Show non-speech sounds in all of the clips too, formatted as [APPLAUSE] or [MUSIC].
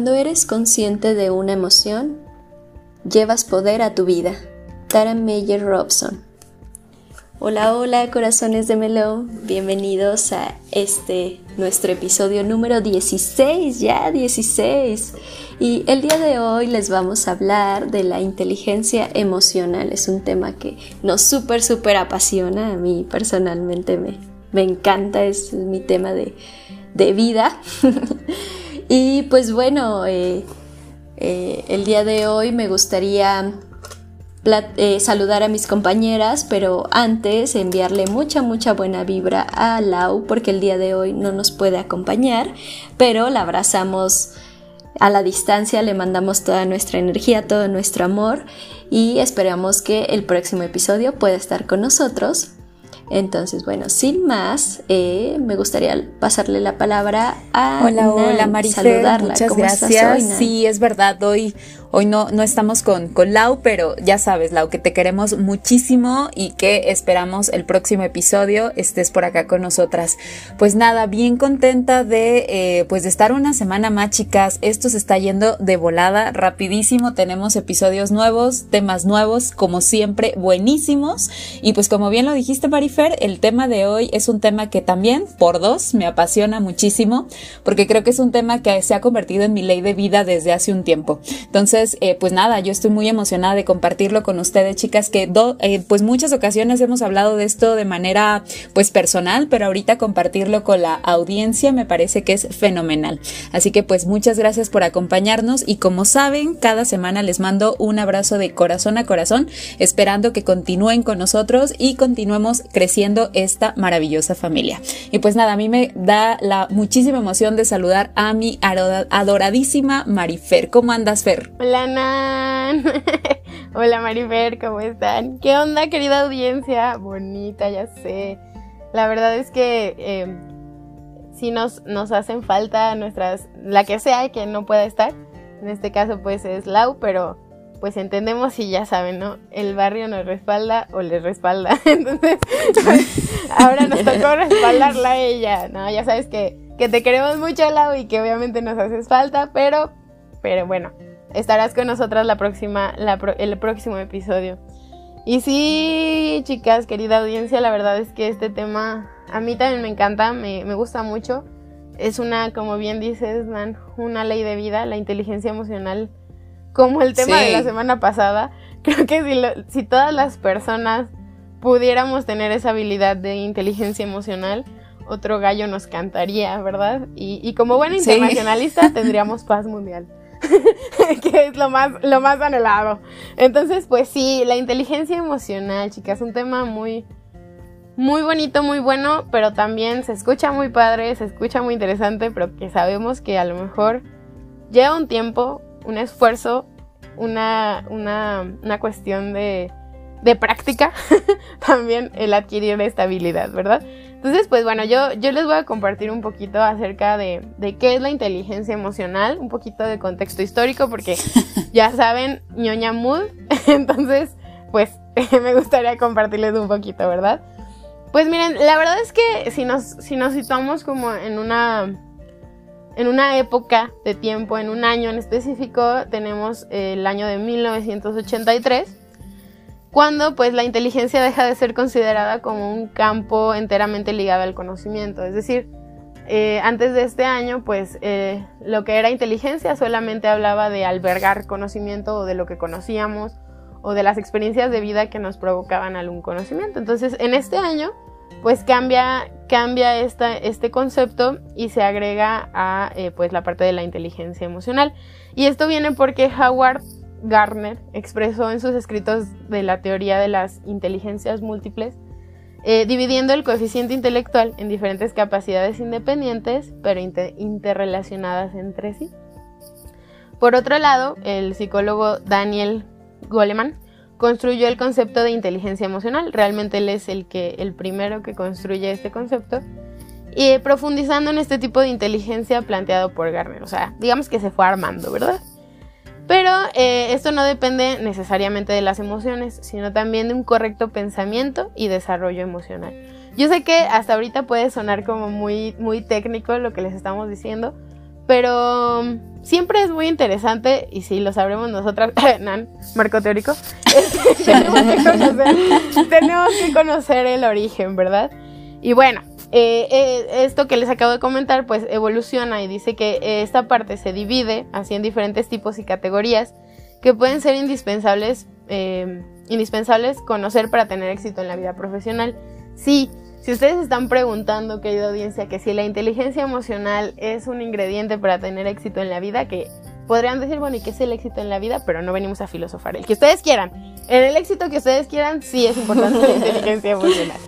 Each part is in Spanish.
Cuando eres consciente de una emoción, llevas poder a tu vida. Tara Meyer Robson. Hola, hola, corazones de Melo. Bienvenidos a este nuestro episodio número 16, ya 16. Y el día de hoy les vamos a hablar de la inteligencia emocional. Es un tema que nos súper, súper apasiona. A mí personalmente me, me encanta, es mi tema de, de vida. [LAUGHS] Y pues bueno, eh, eh, el día de hoy me gustaría eh, saludar a mis compañeras, pero antes enviarle mucha, mucha buena vibra a Lau, porque el día de hoy no nos puede acompañar, pero la abrazamos a la distancia, le mandamos toda nuestra energía, todo nuestro amor y esperamos que el próximo episodio pueda estar con nosotros. Entonces, bueno, sin más, eh, me gustaría pasarle la palabra a Hola, hola Maricel, muchas gracias. sí, es verdad, hoy Hoy no, no estamos con, con Lau, pero ya sabes, Lau, que te queremos muchísimo y que esperamos el próximo episodio estés por acá con nosotras. Pues nada, bien contenta de, eh, pues de estar una semana más, chicas. Esto se está yendo de volada, rapidísimo. Tenemos episodios nuevos, temas nuevos, como siempre, buenísimos. Y pues como bien lo dijiste, Marifer, el tema de hoy es un tema que también, por dos, me apasiona muchísimo, porque creo que es un tema que se ha convertido en mi ley de vida desde hace un tiempo. Entonces, eh, pues nada, yo estoy muy emocionada de compartirlo con ustedes, chicas, que eh, pues muchas ocasiones hemos hablado de esto de manera pues personal, pero ahorita compartirlo con la audiencia me parece que es fenomenal. Así que pues muchas gracias por acompañarnos y como saben, cada semana les mando un abrazo de corazón a corazón, esperando que continúen con nosotros y continuemos creciendo esta maravillosa familia. Y pues nada, a mí me da la muchísima emoción de saludar a mi adoradísima Marifer. ¿Cómo andas, Fer? Hola, Nan. [LAUGHS] Hola, Marifer, ¿cómo están? ¿Qué onda, querida audiencia? Bonita, ya sé. La verdad es que eh, sí nos, nos hacen falta nuestras, la que sea que no pueda estar. En este caso, pues es Lau, pero pues entendemos y ya saben, ¿no? El barrio nos respalda o les respalda. [LAUGHS] Entonces, pues, ahora nos tocó [LAUGHS] respaldarla a ella, ¿no? Ya sabes que, que te queremos mucho, Lau, y que obviamente nos haces falta, pero, pero bueno, estarás con nosotras la próxima, el próximo episodio. Y sí, chicas, querida audiencia, la verdad es que este tema a mí también me encanta, me, gusta mucho. Es una, como bien dices, man, una ley de vida, la inteligencia emocional, como el tema de la semana pasada. [LAUGHS] Creo que si, si todas las personas pudiéramos tener esa habilidad de inteligencia emocional, otro gallo nos cantaría, ¿verdad? Y, como buena internacionalista [LAUGHS] tendríamos paz mundial. [LAUGHS] que es lo más, lo más anhelado. Entonces, pues sí, la inteligencia emocional, chicas, un tema muy, muy bonito, muy bueno, pero también se escucha muy padre, se escucha muy interesante, pero que sabemos que a lo mejor lleva un tiempo, un esfuerzo, una, una, una cuestión de, de práctica, [LAUGHS] también el adquirir esta habilidad, ¿verdad? Entonces, pues bueno, yo, yo les voy a compartir un poquito acerca de, qué es la inteligencia emocional, un poquito de contexto histórico, porque [LAUGHS] ya saben, ñoña mood, [LAUGHS] entonces, pues [LAUGHS] me gustaría compartirles un poquito, ¿verdad? Pues miren, la verdad es que si nos, si nos situamos como en una, en una época de tiempo, en un año en específico, tenemos el año de 1983 cuando pues la inteligencia deja de ser considerada como un campo enteramente ligado al conocimiento. Es decir, eh, antes de este año, pues eh, lo que era inteligencia solamente hablaba de albergar conocimiento o de lo que conocíamos o de las experiencias de vida que nos provocaban algún conocimiento. Entonces, en este año, pues cambia, cambia esta, este concepto y se agrega a eh, pues la parte de la inteligencia emocional. Y esto viene porque Howard Gardner expresó en sus escritos de la teoría de las inteligencias múltiples, eh, dividiendo el coeficiente intelectual en diferentes capacidades independientes, pero interrelacionadas entre sí. Por otro lado, el psicólogo Daniel Goleman construyó el concepto de inteligencia emocional. Realmente él es el, que, el primero que construye este concepto. Y profundizando en este tipo de inteligencia planteado por Gardner. O sea, digamos que se fue armando, ¿verdad? Pero eh, esto no depende necesariamente de las emociones, sino también de un correcto pensamiento y desarrollo emocional. Yo sé que hasta ahorita puede sonar como muy, muy técnico lo que les estamos diciendo, pero siempre es muy interesante, y si lo sabremos nosotras, [LAUGHS] Nan, marco teórico, [LAUGHS] tenemos, que conocer, tenemos que conocer el origen, ¿verdad? Y bueno, eh, eh, esto que les acabo de comentar, pues evoluciona y dice que eh, esta parte se divide así en diferentes tipos y categorías que pueden ser indispensables, indispensables conocer para tener éxito en la vida profesional. Sí, si ustedes están preguntando, querida audiencia, que si la inteligencia emocional es un ingrediente para tener éxito en la vida, que podrían decir, bueno, ¿y qué es el éxito en la vida? Pero no venimos a filosofar. El que ustedes quieran. En el éxito que ustedes quieran, sí es importante la [LAUGHS] inteligencia emocional.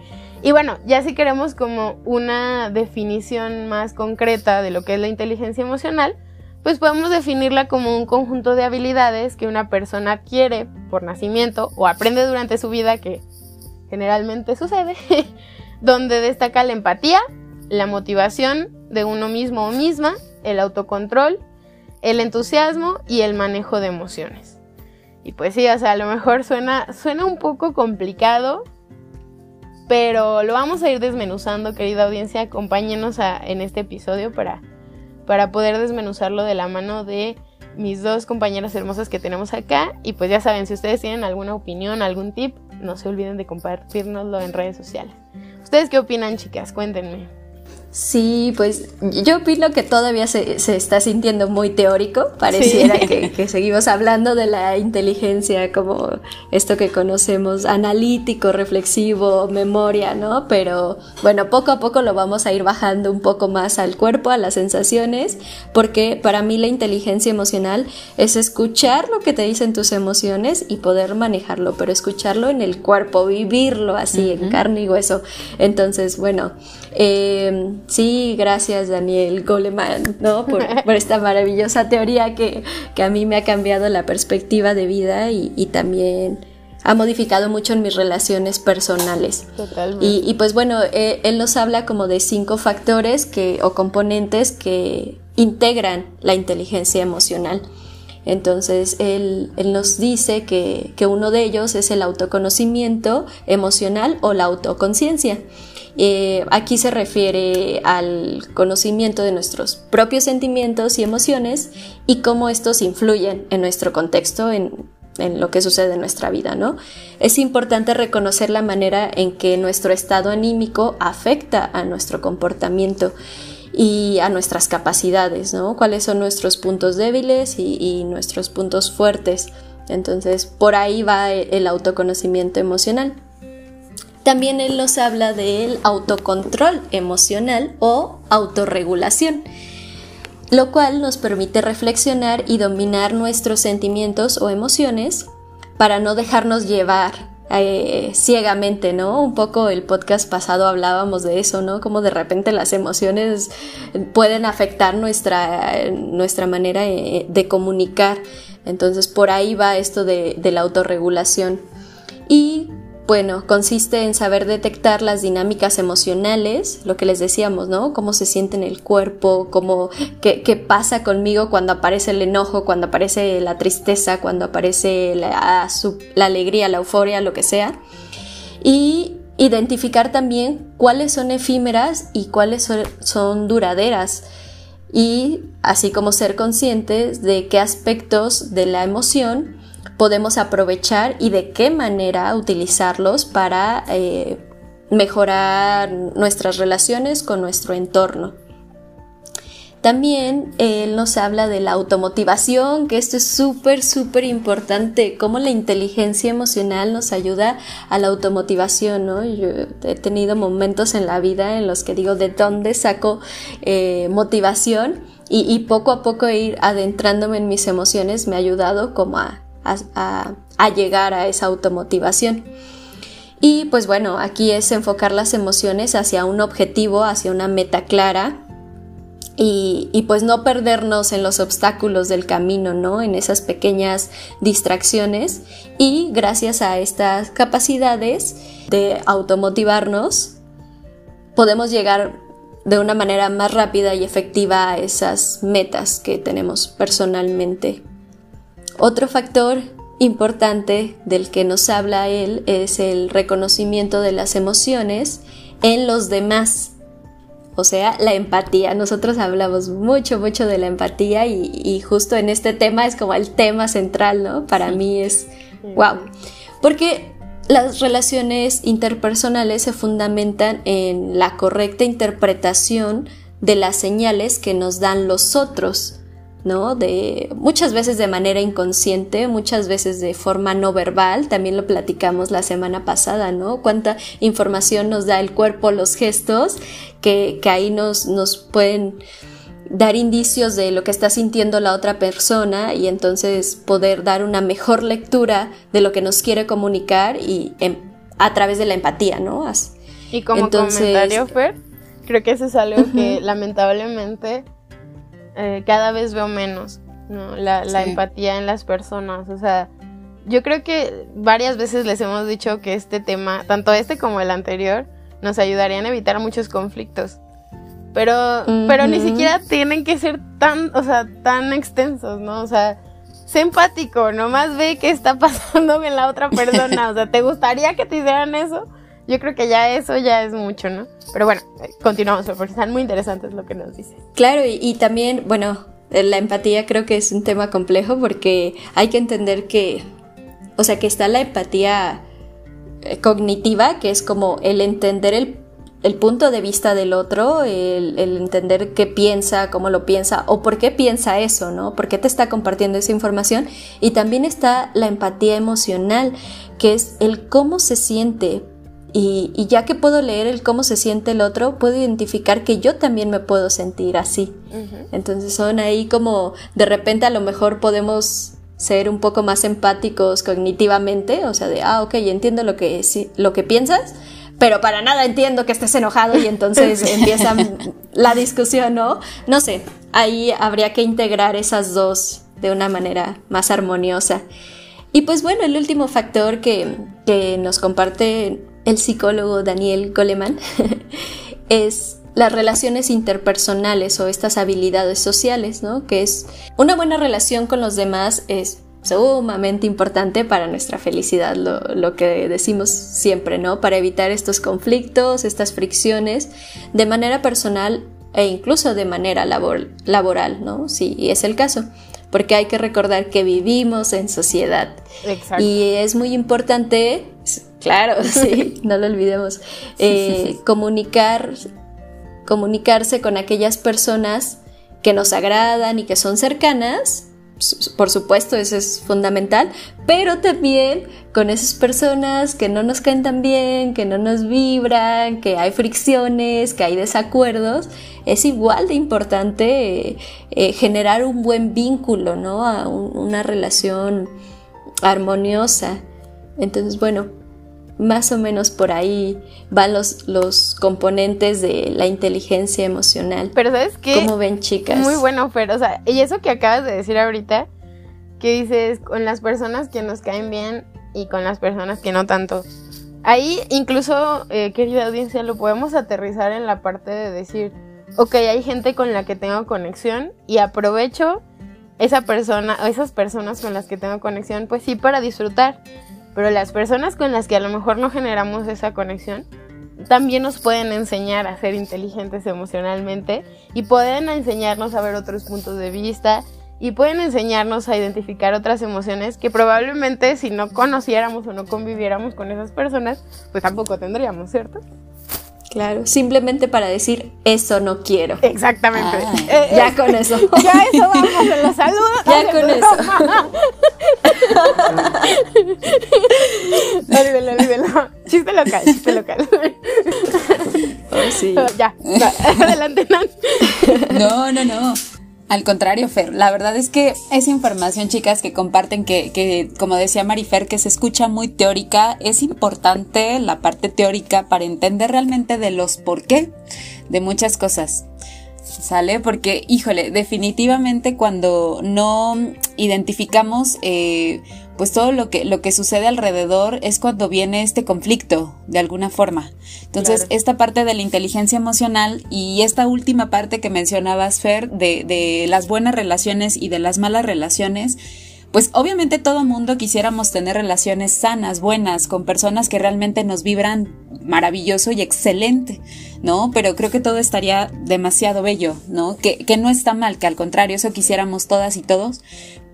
Y bueno, ya si queremos como una definición más concreta de lo que es la inteligencia emocional, pues podemos definirla como un conjunto de habilidades que una persona adquiere por nacimiento o aprende durante su vida, que generalmente sucede, [LAUGHS] donde destaca la empatía, la motivación de uno mismo o misma, el autocontrol, el entusiasmo y el manejo de emociones. Y pues sí, o sea, a lo mejor suena, suena un poco complicado, pero lo vamos a ir desmenuzando, querida audiencia. Acompáñenos en este episodio para, para poder desmenuzarlo de la mano de mis dos compañeras hermosas que tenemos acá. Y pues ya saben, si ustedes tienen alguna opinión, algún tip, no se olviden de compartirnoslo en redes sociales. ¿Ustedes qué opinan, chicas? Cuéntenme. Sí, pues yo opino que todavía se, está sintiendo muy teórico. Pareciera que, seguimos hablando de la inteligencia como esto que conocemos, analítico, reflexivo, memoria, ¿no? Pero bueno, poco a poco lo vamos a ir bajando un poco más al cuerpo, a las sensaciones, porque para mí la inteligencia emocional es escuchar lo que te dicen tus emociones y poder manejarlo, pero escucharlo en el cuerpo, vivirlo así, en carne y hueso. Entonces, bueno, eh, Sí, gracias Daniel Goleman, ¿no? Por, esta maravillosa teoría que, a mí me ha cambiado la perspectiva de vida y, también ha modificado mucho en mis relaciones personales. Totalmente. Y, pues bueno, eh, él nos habla como de cinco factores que, o componentes que integran la inteligencia emocional. Entonces, él, nos dice que, que, uno de ellos es el autoconocimiento emocional o la autoconciencia. Eh, aquí se refiere al conocimiento de nuestros propios sentimientos y emociones y cómo estos influyen en nuestro contexto, en, lo que sucede en nuestra vida, ¿no? Es importante reconocer la manera en que nuestro estado anímico afecta a nuestro comportamiento y a nuestras capacidades, ¿no? Cuáles son nuestros puntos débiles y nuestros puntos fuertes. Entonces, por ahí va el autoconocimiento emocional. También él nos habla del autocontrol emocional o autorregulación, lo cual nos permite reflexionar y dominar nuestros sentimientos o emociones para no dejarnos llevar eh, ciegamente, ¿no? Un poco el podcast pasado hablábamos de eso, ¿no? Como de repente las emociones pueden afectar nuestra, nuestra manera eh, de comunicar. Entonces por ahí va esto de, de la autorregulación. Y bueno, consiste en saber detectar las dinámicas emocionales, lo que les decíamos, ¿no? Cómo se siente en el cuerpo, cómo, qué, qué pasa conmigo cuando aparece el enojo, cuando aparece la tristeza, cuando aparece la, alegría, la euforia, lo que sea. Y identificar también cuáles son efímeras y cuáles son duraderas y así como ser conscientes de qué aspectos de la emoción podemos aprovechar y de qué manera utilizarlos para eh, mejorar nuestras relaciones con nuestro entorno. También él nos habla de la automotivación, que esto es súper, súper importante, cómo la inteligencia emocional nos ayuda a la automotivación, ¿no? Yo he tenido momentos en la vida en los que digo, ¿de dónde saco eh, motivación? Y, y, poco a poco ir adentrándome en mis emociones me ha ayudado como a a, llegar a esa automotivación. Y pues bueno, aquí es enfocar las emociones hacia un objetivo, hacia una meta clara y, y, pues no perdernos en los obstáculos del camino, ¿no? En esas pequeñas distracciones y gracias a estas capacidades de automotivarnos podemos llegar de una manera más rápida y efectiva a esas metas que tenemos personalmente. Otro factor importante del que nos habla él es el reconocimiento de las emociones en los demás. o sea, la empatía. Nosotros hablamos mucho, mucho de la empatía y, justo en este tema es como el tema central, ¿no? Para mí es, wow. Porque las relaciones interpersonales se fundamentan en la correcta interpretación de las señales que nos dan los otros. ¿No? De muchas veces de manera inconsciente, muchas veces de forma no verbal, también lo platicamos la semana pasada, ¿no? Cuánta información nos da el cuerpo, los gestos, que, que ahí nos, nos pueden dar indicios de lo que está sintiendo la otra persona y entonces poder dar una mejor lectura de lo que nos quiere comunicar y em, a través de la empatía, ¿no? Y como comentario, Fer, creo que eso es algo que lamentablemente eh, cada vez veo menos, ¿no? La, empatía en las personas, o sea, yo creo que varias veces les hemos dicho que este tema, tanto este como el anterior, nos ayudarían a evitar muchos conflictos. Pero, pero ni siquiera tienen que ser tan, o sea, tan extensos, ¿no? O sea, sé empático, nomás ve qué está [LAUGHS] pasando en la otra persona. O sea, ¿te gustaría que te hicieran eso? Yo creo que ya eso ya es mucho, ¿no? Pero bueno, continuamos porque están muy interesantes lo que nos dice. Claro, y, también, bueno, la empatía creo que es un tema complejo porque hay que entender que, o sea, que está la empatía eh, cognitiva, que es como el entender el, punto de vista del otro, el, el, entender qué piensa, cómo lo piensa o por qué piensa eso, ¿no? ¿Por qué te está compartiendo esa información? Y también está la empatía emocional, que es el cómo se siente y, ya que puedo leer el cómo se siente el otro, puedo identificar que yo también me puedo sentir así. Entonces son ahí como de repente a lo mejor podemos ser un poco más empáticos cognitivamente, o sea, de, ah, ok, entiendo lo que, lo que piensas, pero para nada entiendo que estés enojado y entonces [LAUGHS] [LAUGHS] empieza la discusión, ¿no? No sé, ahí habría que integrar esas dos de una manera más armoniosa. Y pues bueno, el último factor que, que nos comparte el psicólogo Daniel Goleman, [LAUGHS] es las relaciones interpersonales o estas habilidades sociales, ¿no? Que es una buena relación con los demás es sumamente importante para nuestra felicidad, lo, que decimos siempre, ¿no? Para evitar estos conflictos, estas fricciones de manera personal e incluso de manera laboral, ¿no? Si es el caso porque hay que recordar que vivimos en sociedad. Exacto. Y es muy importante, claro, [LAUGHS] sí, no lo olvidemos, eh, comunicar, comunicarse con aquellas personas que nos agradan y que son cercanas por supuesto, eso es fundamental, pero también con esas personas que no nos caen tan bien, que no nos vibran, que hay fricciones, que hay desacuerdos, es igual de importante eh, generar un buen vínculo, ¿no? A una relación armoniosa. Entonces, bueno, más o menos por ahí van los, los componentes de la inteligencia emocional. Pero ¿sabes qué? ¿Cómo ven, chicas? Muy bueno, pero, o sea, y eso que acabas de decir ahorita, que dices con las personas que nos caen bien y con las personas que no tanto. Ahí incluso, eh, querida audiencia, lo podemos aterrizar en la parte de decir, ok, hay gente con la que tengo conexión y aprovecho esa persona o esas personas con las que tengo conexión, pues sí, para disfrutar. Pero las personas con las que a lo mejor no generamos esa conexión, también nos pueden enseñar a ser inteligentes emocionalmente y pueden enseñarnos a ver otros puntos de vista y pueden enseñarnos a identificar otras emociones que probablemente si no conociéramos o no conviviéramos con esas personas, pues tampoco tendríamos, ¿cierto? Claro, simplemente para decir eso no quiero. Exactamente. Ah. Eh, ya eh, con eso. Ya eso vamos en los saludos. Ya con eso. olvídelo, olvídelo. Chiste local, chiste local. [LAUGHS] Oh, sí. [LAUGHS] Ya, [LAUGHS] adelante, Nan. No, no, no. Al contrario, Fer, la verdad es que esa información, chicas, que comparten, que, como decía Marifer, que se escucha muy teórica, es importante la parte teórica para entender realmente de los por qué de muchas cosas. ¿Sale? Porque, híjole, definitivamente cuando no identificamos eh, pues todo lo que, lo que sucede alrededor es cuando viene este conflicto, de alguna forma. Entonces, esta parte de la inteligencia emocional y esta última parte que mencionabas, Fer, de, de las buenas relaciones y de las malas relaciones, pues obviamente todo mundo quisiéramos tener relaciones sanas, buenas, con personas que realmente nos vibran maravilloso y excelente. ¿no? Pero creo que todo estaría demasiado bello, ¿no? Que, que no está mal, que al contrario, eso quisiéramos todas y todos,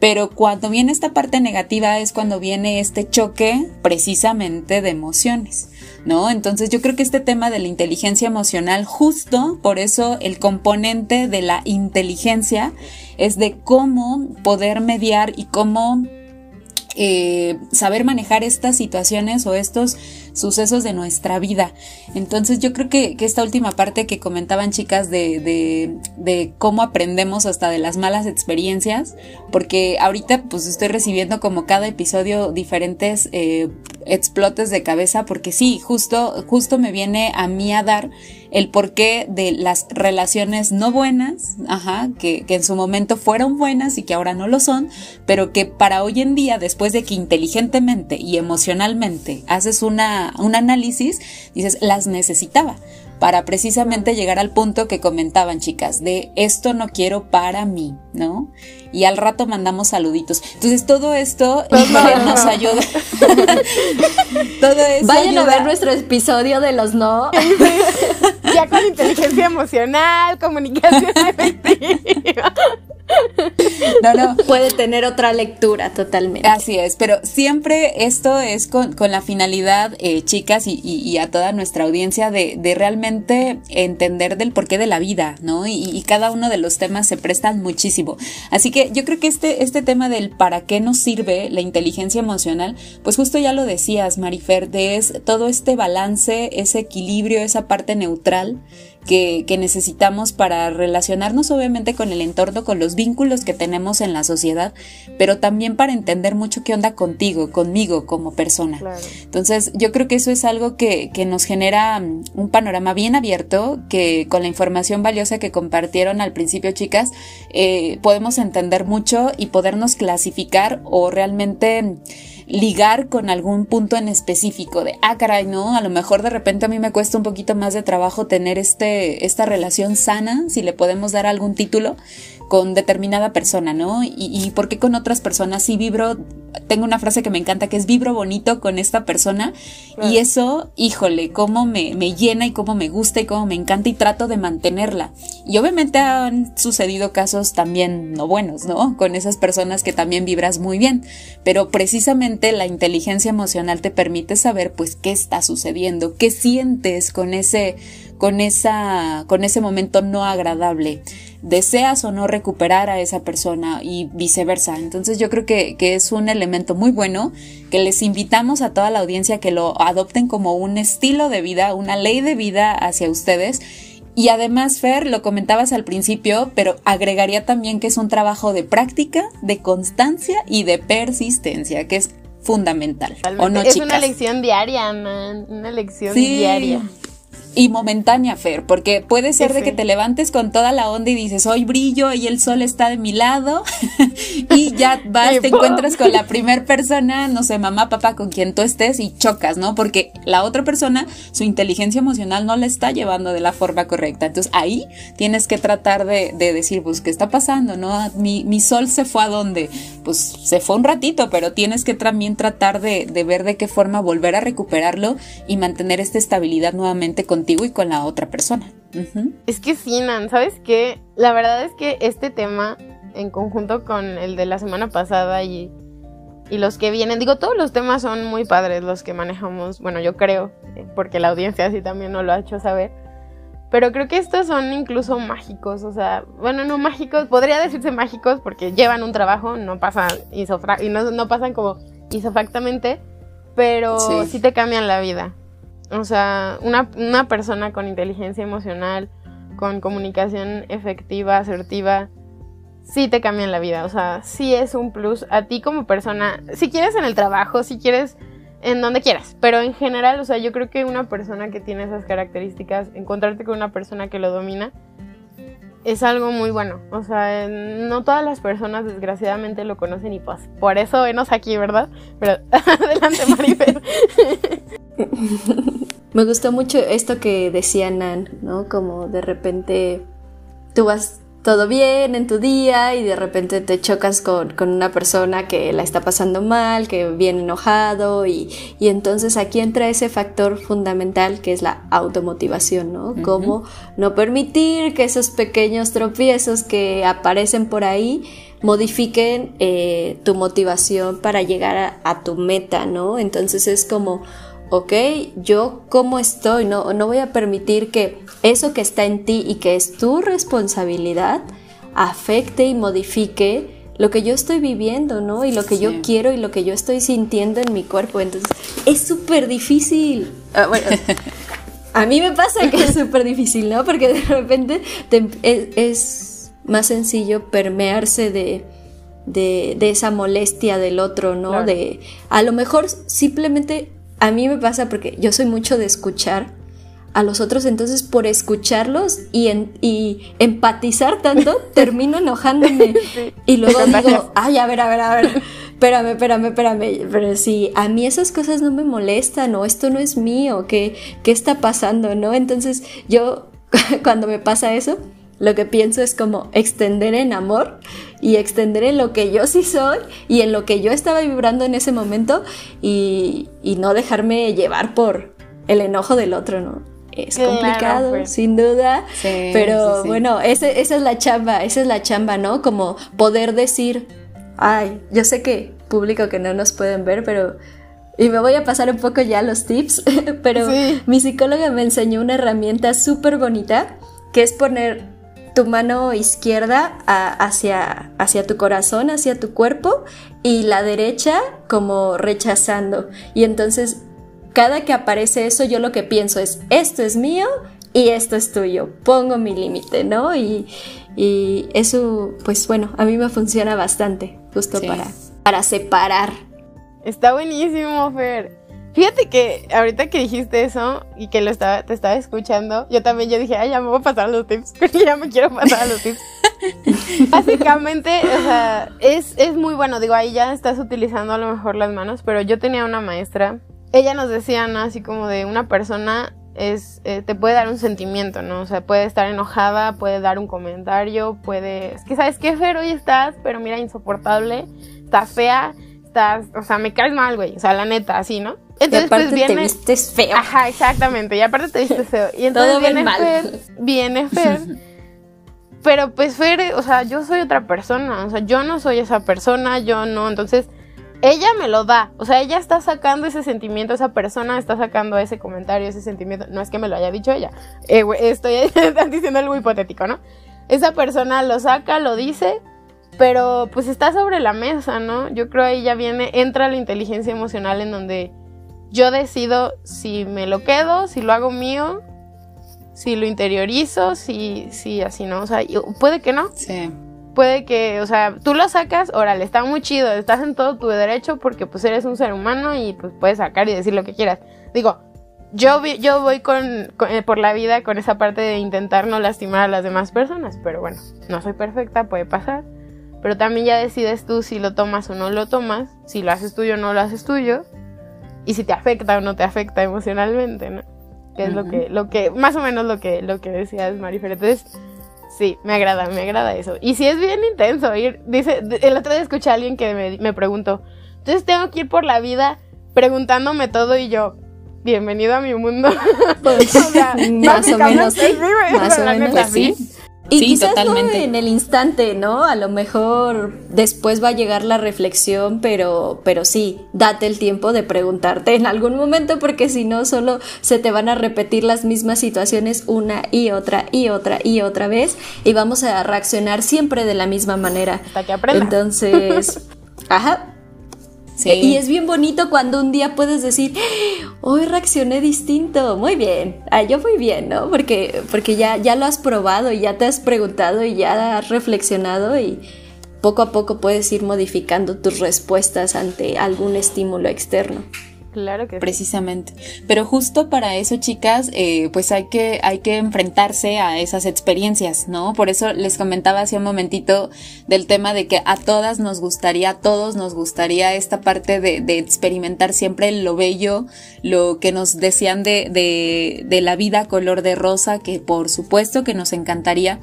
pero cuando viene esta parte negativa es cuando viene este choque precisamente de emociones. ¿No? Entonces yo creo que este tema de la inteligencia emocional, justo por eso el componente de la inteligencia es de cómo poder mediar y cómo eh, saber manejar estas situaciones o estos sucesos de nuestra vida. Entonces yo creo que, esta última parte que comentaban chicas de, de, cómo aprendemos hasta de las malas experiencias, porque ahorita pues estoy recibiendo como cada episodio diferentes eh, explotes de cabeza, porque sí, justo, justo me viene a mí a dar el porqué de las relaciones no buenas, ajá, que, que, en su momento fueron buenas y que ahora no lo son, pero que para hoy en día, después de que inteligentemente y emocionalmente haces una, un análisis, dices, las necesitaba para precisamente llegar al punto que comentaban chicas, de esto no quiero para mí, ¿no? Y al rato mandamos saluditos. Entonces todo esto nos ayuda. [LAUGHS] todo eso Vayan a ver nuestro episodio de los no. [LAUGHS] ya con inteligencia emocional, comunicación [LAUGHS] efectiva. No, no. [LAUGHS] Puede tener otra lectura totalmente. Así es, pero siempre esto es con, la finalidad, eh, chicas, y, a toda nuestra audiencia, de, realmente entender del porqué de la vida, ¿no? Y, cada uno de los temas se prestan muchísimo. Así que yo creo que este, este tema del para qué nos sirve la inteligencia emocional, pues justo ya lo decías, Marifer, de es todo este balance, ese equilibrio, esa parte neutral que, necesitamos para relacionarnos obviamente con el entorno, con los vínculos que tenemos en la sociedad, pero también para entender mucho qué onda contigo, conmigo como persona. Entonces yo creo que eso es algo que, que nos genera mm, un panorama bien abierto, que con la información valiosa que compartieron al principio chicas, eh, podemos entender mucho y podernos clasificar o realmente ligar con algún punto en específico de, ah, caray, no, a lo mejor de repente a mí me cuesta un poquito más de trabajo tener este, esta relación sana, si le podemos dar algún título, con determinada persona, ¿no? Y, y porque con otras personas sí vibro, tengo una frase que me encanta que es vibro bonito con esta persona y eso, híjole, cómo me, me llena y cómo me gusta y cómo me encanta y trato de mantenerla. Y obviamente han sucedido casos también no buenos, ¿no? Con esas personas que también vibras muy bien, pero precisamente la inteligencia emocional te permite saber pues qué está sucediendo, qué sientes con ese con esa con ese momento no agradable deseas o no recuperar a esa persona y viceversa. Entonces yo creo que, es un elemento muy bueno que les invitamos a toda la audiencia que lo adopten como un estilo de vida, una ley de vida hacia ustedes. Y además, Fer, lo comentabas al principio, pero agregaría también que es un trabajo de práctica, de constancia y de persistencia, que es fundamental. ¿O no, es una lección diaria, man. Una lección diaria y momentánea, Fer, porque puede ser de que te levantes con toda la onda y dices, hoy brillo y el sol está de mi lado [LAUGHS] y ya vas, te encuentras con la [LAUGHS] primer persona, no sé, mamá, papá, con quien tú estés y chocas, ¿no? Porque la otra persona, su inteligencia emocional no la está llevando de la forma correcta. Entonces ahí tienes que tratar de, decir, pues, ¿qué está pasando, no? Mi, mi, sol se fue a dónde? Pues se fue un ratito, pero tienes que también tratar de, de ver de qué forma volver a recuperarlo y mantener esta estabilidad nuevamente con contigo y con la otra persona. Es que sí, Nan, ¿sabes qué? La verdad es que este tema, en conjunto con el de la semana pasada y, y los que vienen, digo, todos los temas son muy padres los que manejamos, bueno, yo creo, eh, porque la audiencia así también nos lo ha hecho saber. Pero creo que estos son incluso mágicos, o sea, bueno, no mágicos, podría decirse mágicos porque llevan un trabajo, no pasan y no, no pasan como isofactamente, pero sí te cambian la vida. O sea, una, una persona con inteligencia emocional, con comunicación efectiva, asertiva, sí te cambian la vida. O sea, sí es un plus a ti como persona. Si quieres en el trabajo, si quieres en donde quieras. Pero en general, o sea, yo creo que una persona que tiene esas características, encontrarte con una persona que lo domina, es algo muy bueno. O sea, no todas las personas desgraciadamente lo conocen y pues por eso venos aquí, ¿verdad? Pero [LAUGHS] adelante, Maribel. [LAUGHS] Me gustó mucho esto que decía Nan, ¿no? Como de repente tú vas todo bien en tu día y de repente te chocas con, una persona que la está pasando mal, que viene enojado y, entonces aquí entra ese factor fundamental que es la automotivación, ¿no? Cómo no permitir que esos pequeños tropiezos que aparecen por ahí modifiquen eh, tu motivación para llegar a, tu meta, ¿no? Entonces es como, ok, yo cómo estoy, no, no voy a permitir que eso que está en ti y que es tu responsabilidad afecte y modifique lo que yo estoy viviendo, ¿no? Y lo que yo quiero y lo que yo estoy sintiendo en mi cuerpo. Entonces, es súper difícil. Ah, bueno, a mí me pasa que es súper difícil, ¿no? Porque de repente es, más sencillo permearse de, de, esa molestia del otro, ¿no? De a lo mejor simplemente a mí me pasa porque yo soy mucho de escuchar a los otros, entonces por escucharlos y, y empatizar tanto, [LAUGHS] termino enojándome. Y luego digo, ay, a ver, a ver, a ver, [LAUGHS] espérame, espérame, espérame. Pero si a mí esas cosas no me molestan o esto no es mío, ¿qué, qué está pasando? ¿No? Entonces yo, [LAUGHS] cuando me pasa eso, lo que pienso es como extender en amor y extender en lo que yo sí soy y en lo que yo estaba vibrando en ese momento y, y no dejarme llevar por el enojo del otro, ¿no? es complicado, pues. sin duda, pero bueno, esa es la chamba, esa es la chamba, ¿no? Como poder decir, ay, yo sé que público que no nos pueden ver, pero... Y me voy a pasar un poco ya los tips, [LAUGHS] pero mi psicóloga me enseñó una herramienta súper bonita, que es poner tu mano izquierda hacia, hacia tu corazón, hacia tu cuerpo, y la derecha como rechazando. Y entonces cada que aparece eso, yo lo que pienso es, esto es mío y esto es tuyo, pongo mi límite, ¿no? Y, eso, pues bueno, a mí me funciona bastante, justo para, para separar. Está buenísimo, Fer. Fíjate que ahorita que dijiste eso y que lo estaba, te estaba escuchando, yo también yo dije, ay, ya me voy a pasar los tips, [LAUGHS] porque ya me quiero pasar los tips. [LAUGHS] Básicamente, o sea, es, es muy bueno, digo, ahí ya estás utilizando a lo mejor las manos, pero yo tenía una maestra ella nos decía, ¿no? Así como de una persona es, eh, te puede dar un sentimiento, ¿no? O sea, puede estar enojada, puede dar un comentario, puede... Es que, ¿sabes qué, Fer? Hoy estás, pero mira, insoportable, estás fea, estás... O sea, me caes mal, güey. O sea, la neta, así, ¿no? Entonces, pues viene... te vistes feo. Ajá, exactamente. Y aparte te vistes feo. Y [LAUGHS] entonces Todo viene mal. Fer, viene Fer... [LAUGHS] pero pues Fer, o sea, yo soy otra persona, o sea, yo no soy esa persona, yo no, entonces ella me lo da. O sea, ella está sacando ese sentimiento, esa persona está sacando ese comentario, ese sentimiento. No es que me lo haya dicho ella. [LAUGHS] Eh, estoy diciendo algo hipotético, ¿no? Esa persona lo saca, lo dice, pero pues está sobre la mesa, ¿no? Yo creo ahí ya viene, entra la inteligencia emocional en donde yo decido si me lo quedo, si lo hago mío, si lo interiorizo, si, si así, ¿no? O sea, puede que no. Sí puede que, o sea, tú lo sacas, órale, está muy chido, estás en todo tu derecho porque pues eres un ser humano y pues puedes sacar y decir lo que quieras. Digo, yo, yo voy con, eh, por la vida con esa parte de intentar no lastimar a las demás personas, pero bueno, no soy perfecta, puede pasar. Pero también ya decides tú si lo tomas o no lo tomas, si lo haces tuyo o no lo haces tuyo, y si te afecta o no te afecta emocionalmente, ¿no? Que es lo que, lo que, más o menos lo que, lo que decías, Marifer. Entonces, Sí, me agrada, me agrada eso. Y si es bien intenso ir, dice, el otro día escuché a alguien que me, me preguntó, entonces tengo que ir por la vida preguntándome todo y yo, bienvenido a mi mundo. [LAUGHS] Pues, [LAUGHS] más o menos sí, más o [LAUGHS] menos sí. Y quizás totalmente. en el instante, ¿no? A lo mejor después va a llegar la reflexión, pero, pero sí, date el tiempo de preguntarte en algún momento, porque si no, solo se te van a repetir las mismas situaciones una y otra y otra y otra vez, y vamos a reaccionar siempre de la misma manera. Hasta que aprendas. Entonces, [LAUGHS] ajá, y es bien bonito cuando un día puedes decir, hoy reaccioné distinto, muy bien, ah, yo muy bien, ¿no? Porque, porque ya, ya lo has probado y ya te has preguntado y ya has reflexionado y poco a poco puedes ir modificando tus respuestas ante algún estímulo externo. Claro que Precisamente. Pero justo para eso, chicas, eh, pues hay que, hay que enfrentarse a esas experiencias, ¿no? Por eso les comentaba hace un momentito del tema de que a todas nos gustaría, a todos nos gustaría esta parte de, de experimentar siempre lo bello, lo que nos decían de, de, de la vida color de rosa, que por supuesto que nos encantaría,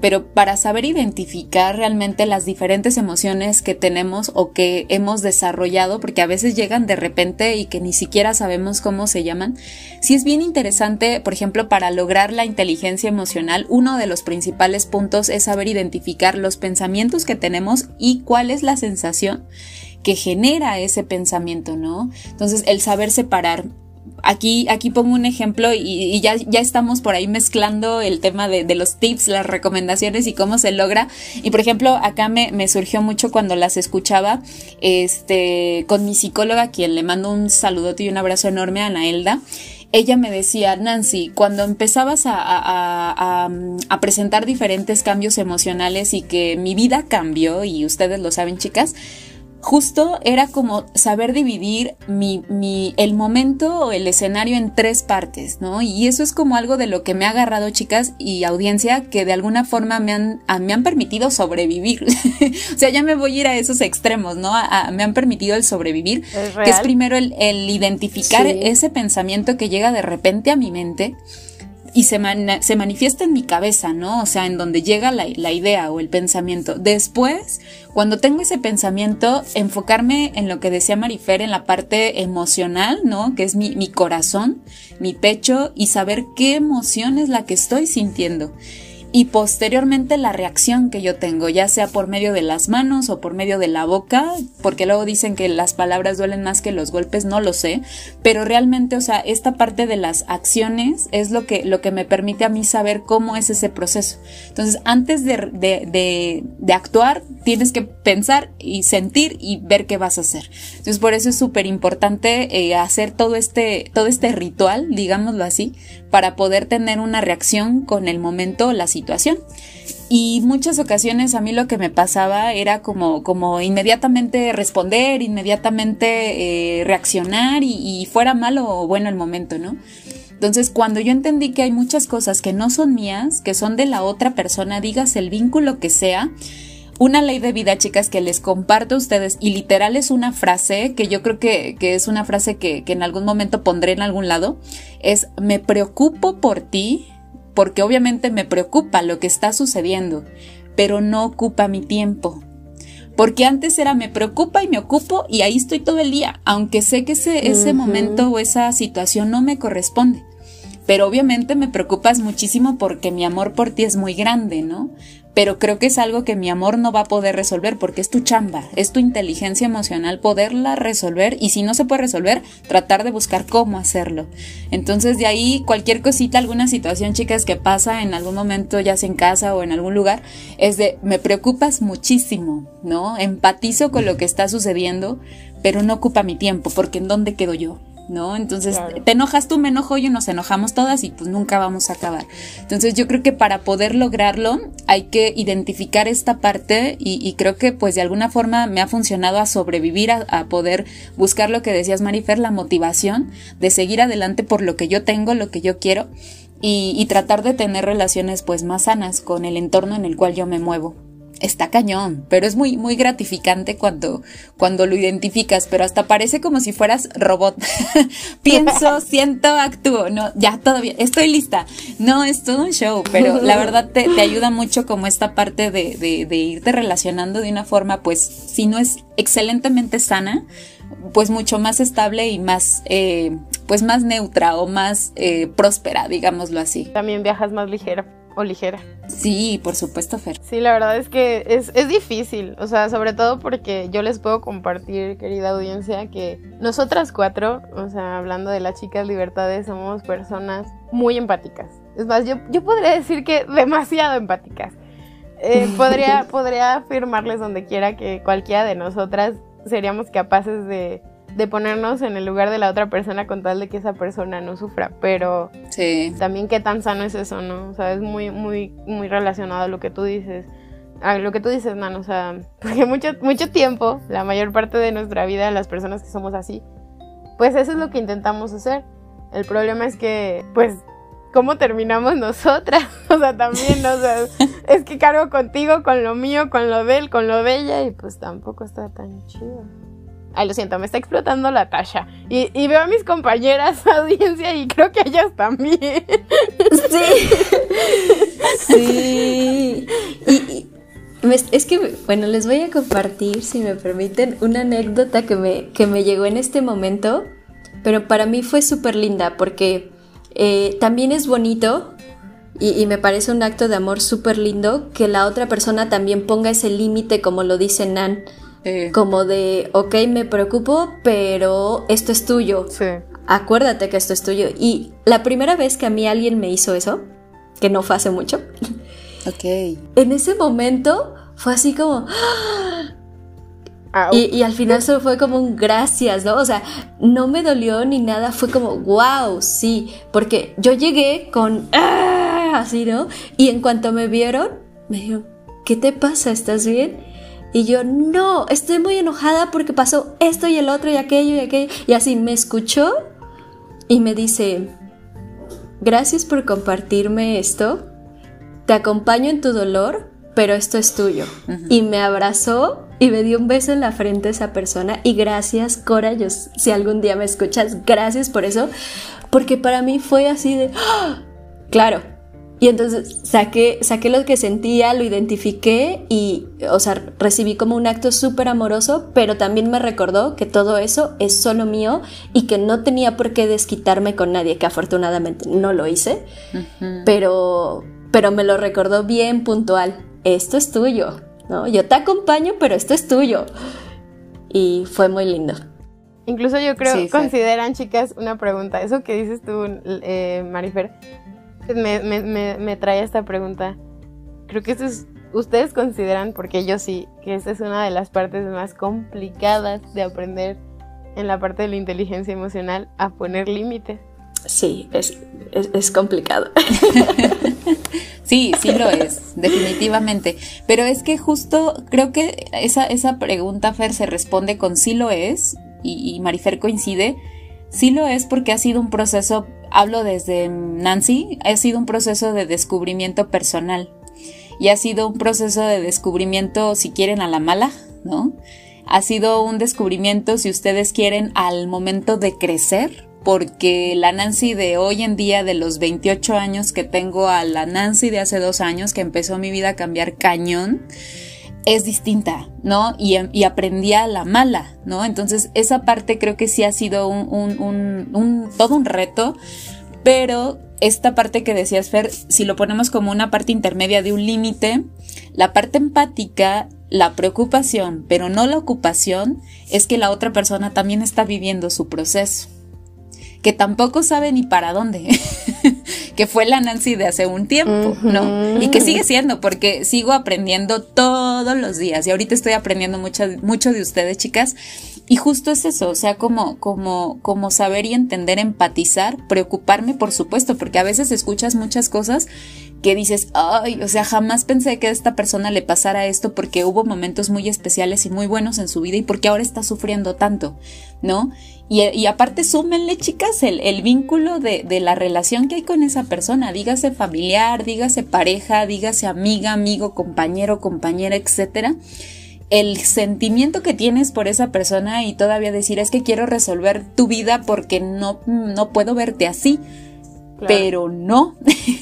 pero para saber identificar realmente las diferentes emociones que tenemos o que hemos desarrollado, porque a veces llegan de repente y que ni siquiera sabemos cómo se llaman, sí es bien interesante, por ejemplo, para lograr la inteligencia emocional, uno de los principales puntos es saber identificar los pensamientos que tenemos y cuál es la sensación que genera ese pensamiento, ¿no? Entonces, el saber separar Aquí, aquí pongo un ejemplo y, ya, ya, estamos por ahí mezclando el tema de, los tips, las recomendaciones y cómo se logra. Y por ejemplo, acá me, me, surgió mucho cuando las escuchaba este, con mi psicóloga, quien le mando un saludote y un abrazo enorme a Anaelda ella me decía, Nancy, cuando empezabas a, a, a, presentar diferentes cambios emocionales y que mi vida cambió, y ustedes lo saben, chicas, justo era como saber dividir mi, mi, el momento o el escenario en tres partes, ¿no? Y eso es como algo de lo que me ha agarrado, chicas y audiencia, que de alguna forma me han, me han permitido sobrevivir. [LAUGHS] o sea, ya me voy a ir a esos extremos, ¿no? me han permitido el sobrevivir, que es primero el, el identificar ese pensamiento que llega de repente a mi mente y se, se, manifiesta en mi cabeza, ¿no? O sea, en donde llega la, la, idea o el pensamiento. Después, cuando tengo ese pensamiento, enfocarme en lo que decía Marifer, en la parte emocional, ¿no? Que es mi, mi corazón, mi pecho y saber qué emoción es la que estoy sintiendo y posteriormente la reacción que yo tengo, ya sea por medio de las manos o por medio de la boca, porque luego dicen que las palabras duelen más que los golpes, no lo sé, pero realmente, o sea, esta parte de las acciones es lo que, lo que me permite a mí saber cómo es ese proceso. Entonces, antes de, de, de, actuar, tienes que pensar y sentir y ver qué vas a hacer. Entonces, por eso es súper importante eh, hacer todo este, todo este ritual, digámoslo así, para poder tener una reacción con el momento, la situación. Y muchas ocasiones a mí lo que me pasaba era como, como inmediatamente responder, inmediatamente eh, reaccionar y, fuera malo o bueno el momento, ¿no? Entonces, cuando yo entendí que hay muchas cosas que no son mías, que son de la otra persona, digas el vínculo que sea, una ley de vida, chicas, que les comparto a ustedes, y literal es una frase que yo creo que, que es una frase que, que en algún momento pondré en algún lado, es me preocupo por ti, porque obviamente me preocupa lo que está sucediendo, pero no ocupa mi tiempo. Porque antes era me preocupa y me ocupo y ahí estoy todo el día, aunque sé que ese, ese momento o esa situación no me corresponde. Pero obviamente me preocupas muchísimo porque mi amor por ti es muy grande, ¿no? Pero creo que es algo que mi amor no va a poder resolver porque es tu chamba, es tu inteligencia emocional poderla resolver y si no se puede resolver, tratar de buscar cómo hacerlo. Entonces de ahí cualquier cosita, alguna situación, chicas, que pasa en algún momento, ya sea en casa o en algún lugar, es de me preocupas muchísimo, ¿no? Empatizo con lo que está sucediendo, pero no ocupa mi tiempo porque ¿en dónde quedo yo? ¿No? Entonces, te enojas tú, me enojo yo, nos enojamos todas y pues nunca vamos a acabar. Entonces, yo creo que para poder lograrlo hay que identificar esta parte y, creo que pues de alguna forma me ha funcionado a sobrevivir, a, poder buscar lo que decías, Marifer, la motivación de seguir adelante por lo que yo tengo, lo que yo quiero y, y tratar de tener relaciones pues más sanas con el entorno en el cual yo me muevo está cañón, pero es muy, muy gratificante cuando, cuando lo identificas, pero hasta parece como si fueras robot. [LAUGHS] Pienso, [LAUGHS] siento, actúo, no, ya todavía, estoy lista. No, es todo un show, pero la [LAUGHS] verdad te, te ayuda mucho como esta parte de, de, de irte relacionando de una forma, pues, si no es excelentemente sana, pues mucho más estable y más, eh, pues más neutra o más eh, próspera, digámoslo así. También viajas más ligera o ligera. Sí, por supuesto, Fer. Sí, la verdad es que es, es, difícil, o sea, sobre todo porque yo les puedo compartir, querida audiencia, que nosotras cuatro, o sea, hablando de las chicas libertades, somos personas muy empáticas. Es más, yo, yo podría decir que demasiado empáticas. Eh, [LAUGHS] podría, podría afirmarles donde quiera que cualquiera de nosotras seríamos capaces de de ponernos en el lugar de la otra persona con tal de que esa persona no sufra, pero sí. también qué tan sano es eso, ¿no? O sea, es muy, muy, muy relacionado a lo que tú dices, a lo que tú dices, man, o sea, [LAUGHS] porque mucho, mucho tiempo, la mayor parte de nuestra vida, las personas que somos así, pues eso es lo que intentamos hacer. El problema es que, pues, ¿cómo terminamos nosotras? [LAUGHS] O sea, también, o sea, [LAUGHS] es que cargo contigo, con lo mío, con lo de él, con lo de ella, y pues tampoco está tan chido. Ay, lo siento, me está explotando la tasha. Y, y veo a mis compañeras [LAUGHS] audiencia y creo que ellas también. Sí. sí. Y, es que, bueno, les voy a compartir, si me permiten, una anécdota que me, que me llegó en este momento, pero para mí fue súper linda porque eh, también es bonito y, me parece un acto de amor súper lindo que la otra persona también ponga ese límite, como lo dice Nan, como de, ok, me preocupo, pero esto es tuyo. Sí. Acuérdate que esto es tuyo. Y la primera vez que a mí alguien me hizo eso, que no fue hace mucho, [LAUGHS] ok. En ese momento fue así como... Y, y, al final solo fue como un gracias, ¿no? O sea, no me dolió ni nada, fue como, wow, sí, porque yo llegué con, ¡ah! así, ¿no? Y en cuanto me vieron, me dijeron, ¿qué te pasa? ¿Estás bien? Y yo, no, estoy muy enojada porque pasó esto y el otro y aquello y aquello. Y así me escuchó y me dice, gracias por compartirme esto, te acompaño en tu dolor, pero esto es tuyo. Y me abrazó y me dio un beso en la frente a esa persona. Y gracias, Cora, yo, si algún día me escuchas, gracias por eso. Porque para mí fue así de, ¡Ah! claro. Y entonces saqué, saqué lo que sentía, lo identifiqué y, o sea, recibí como un acto súper amoroso, pero también me recordó que todo eso es solo mío y que no tenía por qué desquitarme con nadie, que afortunadamente no lo hice, pero, pero me lo recordó bien puntual esto es tuyo, ¿no? Yo te acompaño, pero esto es tuyo. Y fue muy lindo. Incluso yo creo, consideran, chicas, una pregunta. Eso que dices tú, eh, Marifer, me, me, me, trae esta pregunta. Creo que es, ustedes consideran, porque yo sí, que esta es una de las partes más complicadas de aprender en la parte de la inteligencia emocional, a poner límites. Sí, es, es complicado. [LAUGHS] Sí, sí lo es, definitivamente. Pero es que justo creo que esa, esa pregunta, Fer, se responde con sí lo es, y, Marifer coincide. Sí lo es porque ha sido un proceso, hablo desde Nancy, ha sido un proceso de descubrimiento personal. Y ha sido un proceso de descubrimiento, si quieren, a la mala, ¿no? Ha sido un descubrimiento, si ustedes quieren, al momento de crecer, porque la Nancy de hoy en día, de los 28 años que tengo a la Nancy de hace dos años, que empezó mi vida a cambiar cañón, es distinta, ¿no? Y, aprendí a la mala, ¿no? Entonces esa parte creo que sí ha sido un, todo un reto, pero esta parte que decías, Fer, si lo ponemos como una parte intermedia de un límite, la parte empática la preocupación, pero no la ocupación, es que la otra persona también está viviendo su proceso que tampoco sabe ni para dónde, [LAUGHS] que fue la Nancy de hace un tiempo, ¿no? Y que sigue siendo, porque sigo aprendiendo todos los días y ahorita estoy aprendiendo mucho, mucho de ustedes, chicas. Y justo es eso, o sea, como, como, como saber y entender, empatizar, preocuparme, por supuesto, porque a veces escuchas muchas cosas que dices, ay, o sea, jamás pensé que a esta persona le pasara esto porque hubo momentos muy especiales y muy buenos en su vida y porque ahora está sufriendo tanto, ¿no? Y, aparte súmenle, chicas, el, el vínculo de, de, la relación que hay con esa persona, dígase familiar, dígase pareja, dígase amiga, amigo, compañero, compañera, etcétera. El sentimiento que tienes por esa persona y todavía decir es que quiero resolver tu vida porque no, no puedo verte así. Pero no,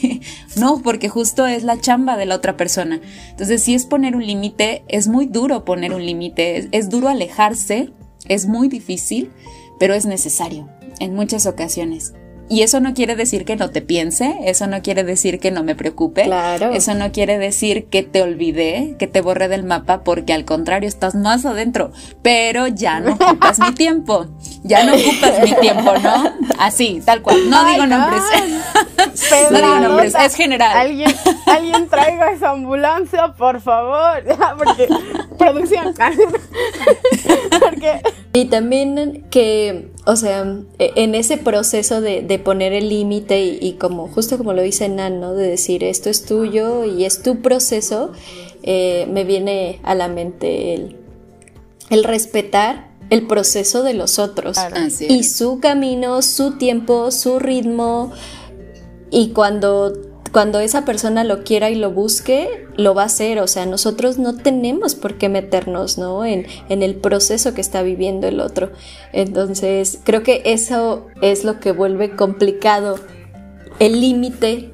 [LAUGHS] no, porque justo es la chamba de la otra persona. Entonces, si es poner un límite, es muy duro poner un límite, es duro alejarse, es muy difícil, pero es necesario en muchas ocasiones. Y eso no quiere decir que no te piense, eso no quiere decir que no me preocupe, claro. eso no quiere decir que te olvidé, que te borré del mapa, porque al contrario estás más adentro, pero ya no [LAUGHS] ocupas mi tiempo, ya no ocupas mi tiempo, ¿no? Así, tal cual, no digo nombres, [LAUGHS] no digo nombres, es general. Alguien, alguien traiga esa ambulancia, por favor, [LAUGHS] porque producción, porque... Y también que, o sea, en ese proceso de poner el límite y, como justo como lo dice Nan, ¿no? De decir esto es tuyo y es tu proceso, eh, me viene a la mente el, respetar el proceso de los otros. Y su camino, su tiempo, su ritmo. Y cuando cuando esa persona lo quiera y lo busque, lo va a hacer. O sea, nosotros no tenemos por qué meternos, ¿no? En, en, el proceso que está viviendo el otro. Entonces, creo que eso es lo que vuelve complicado el límite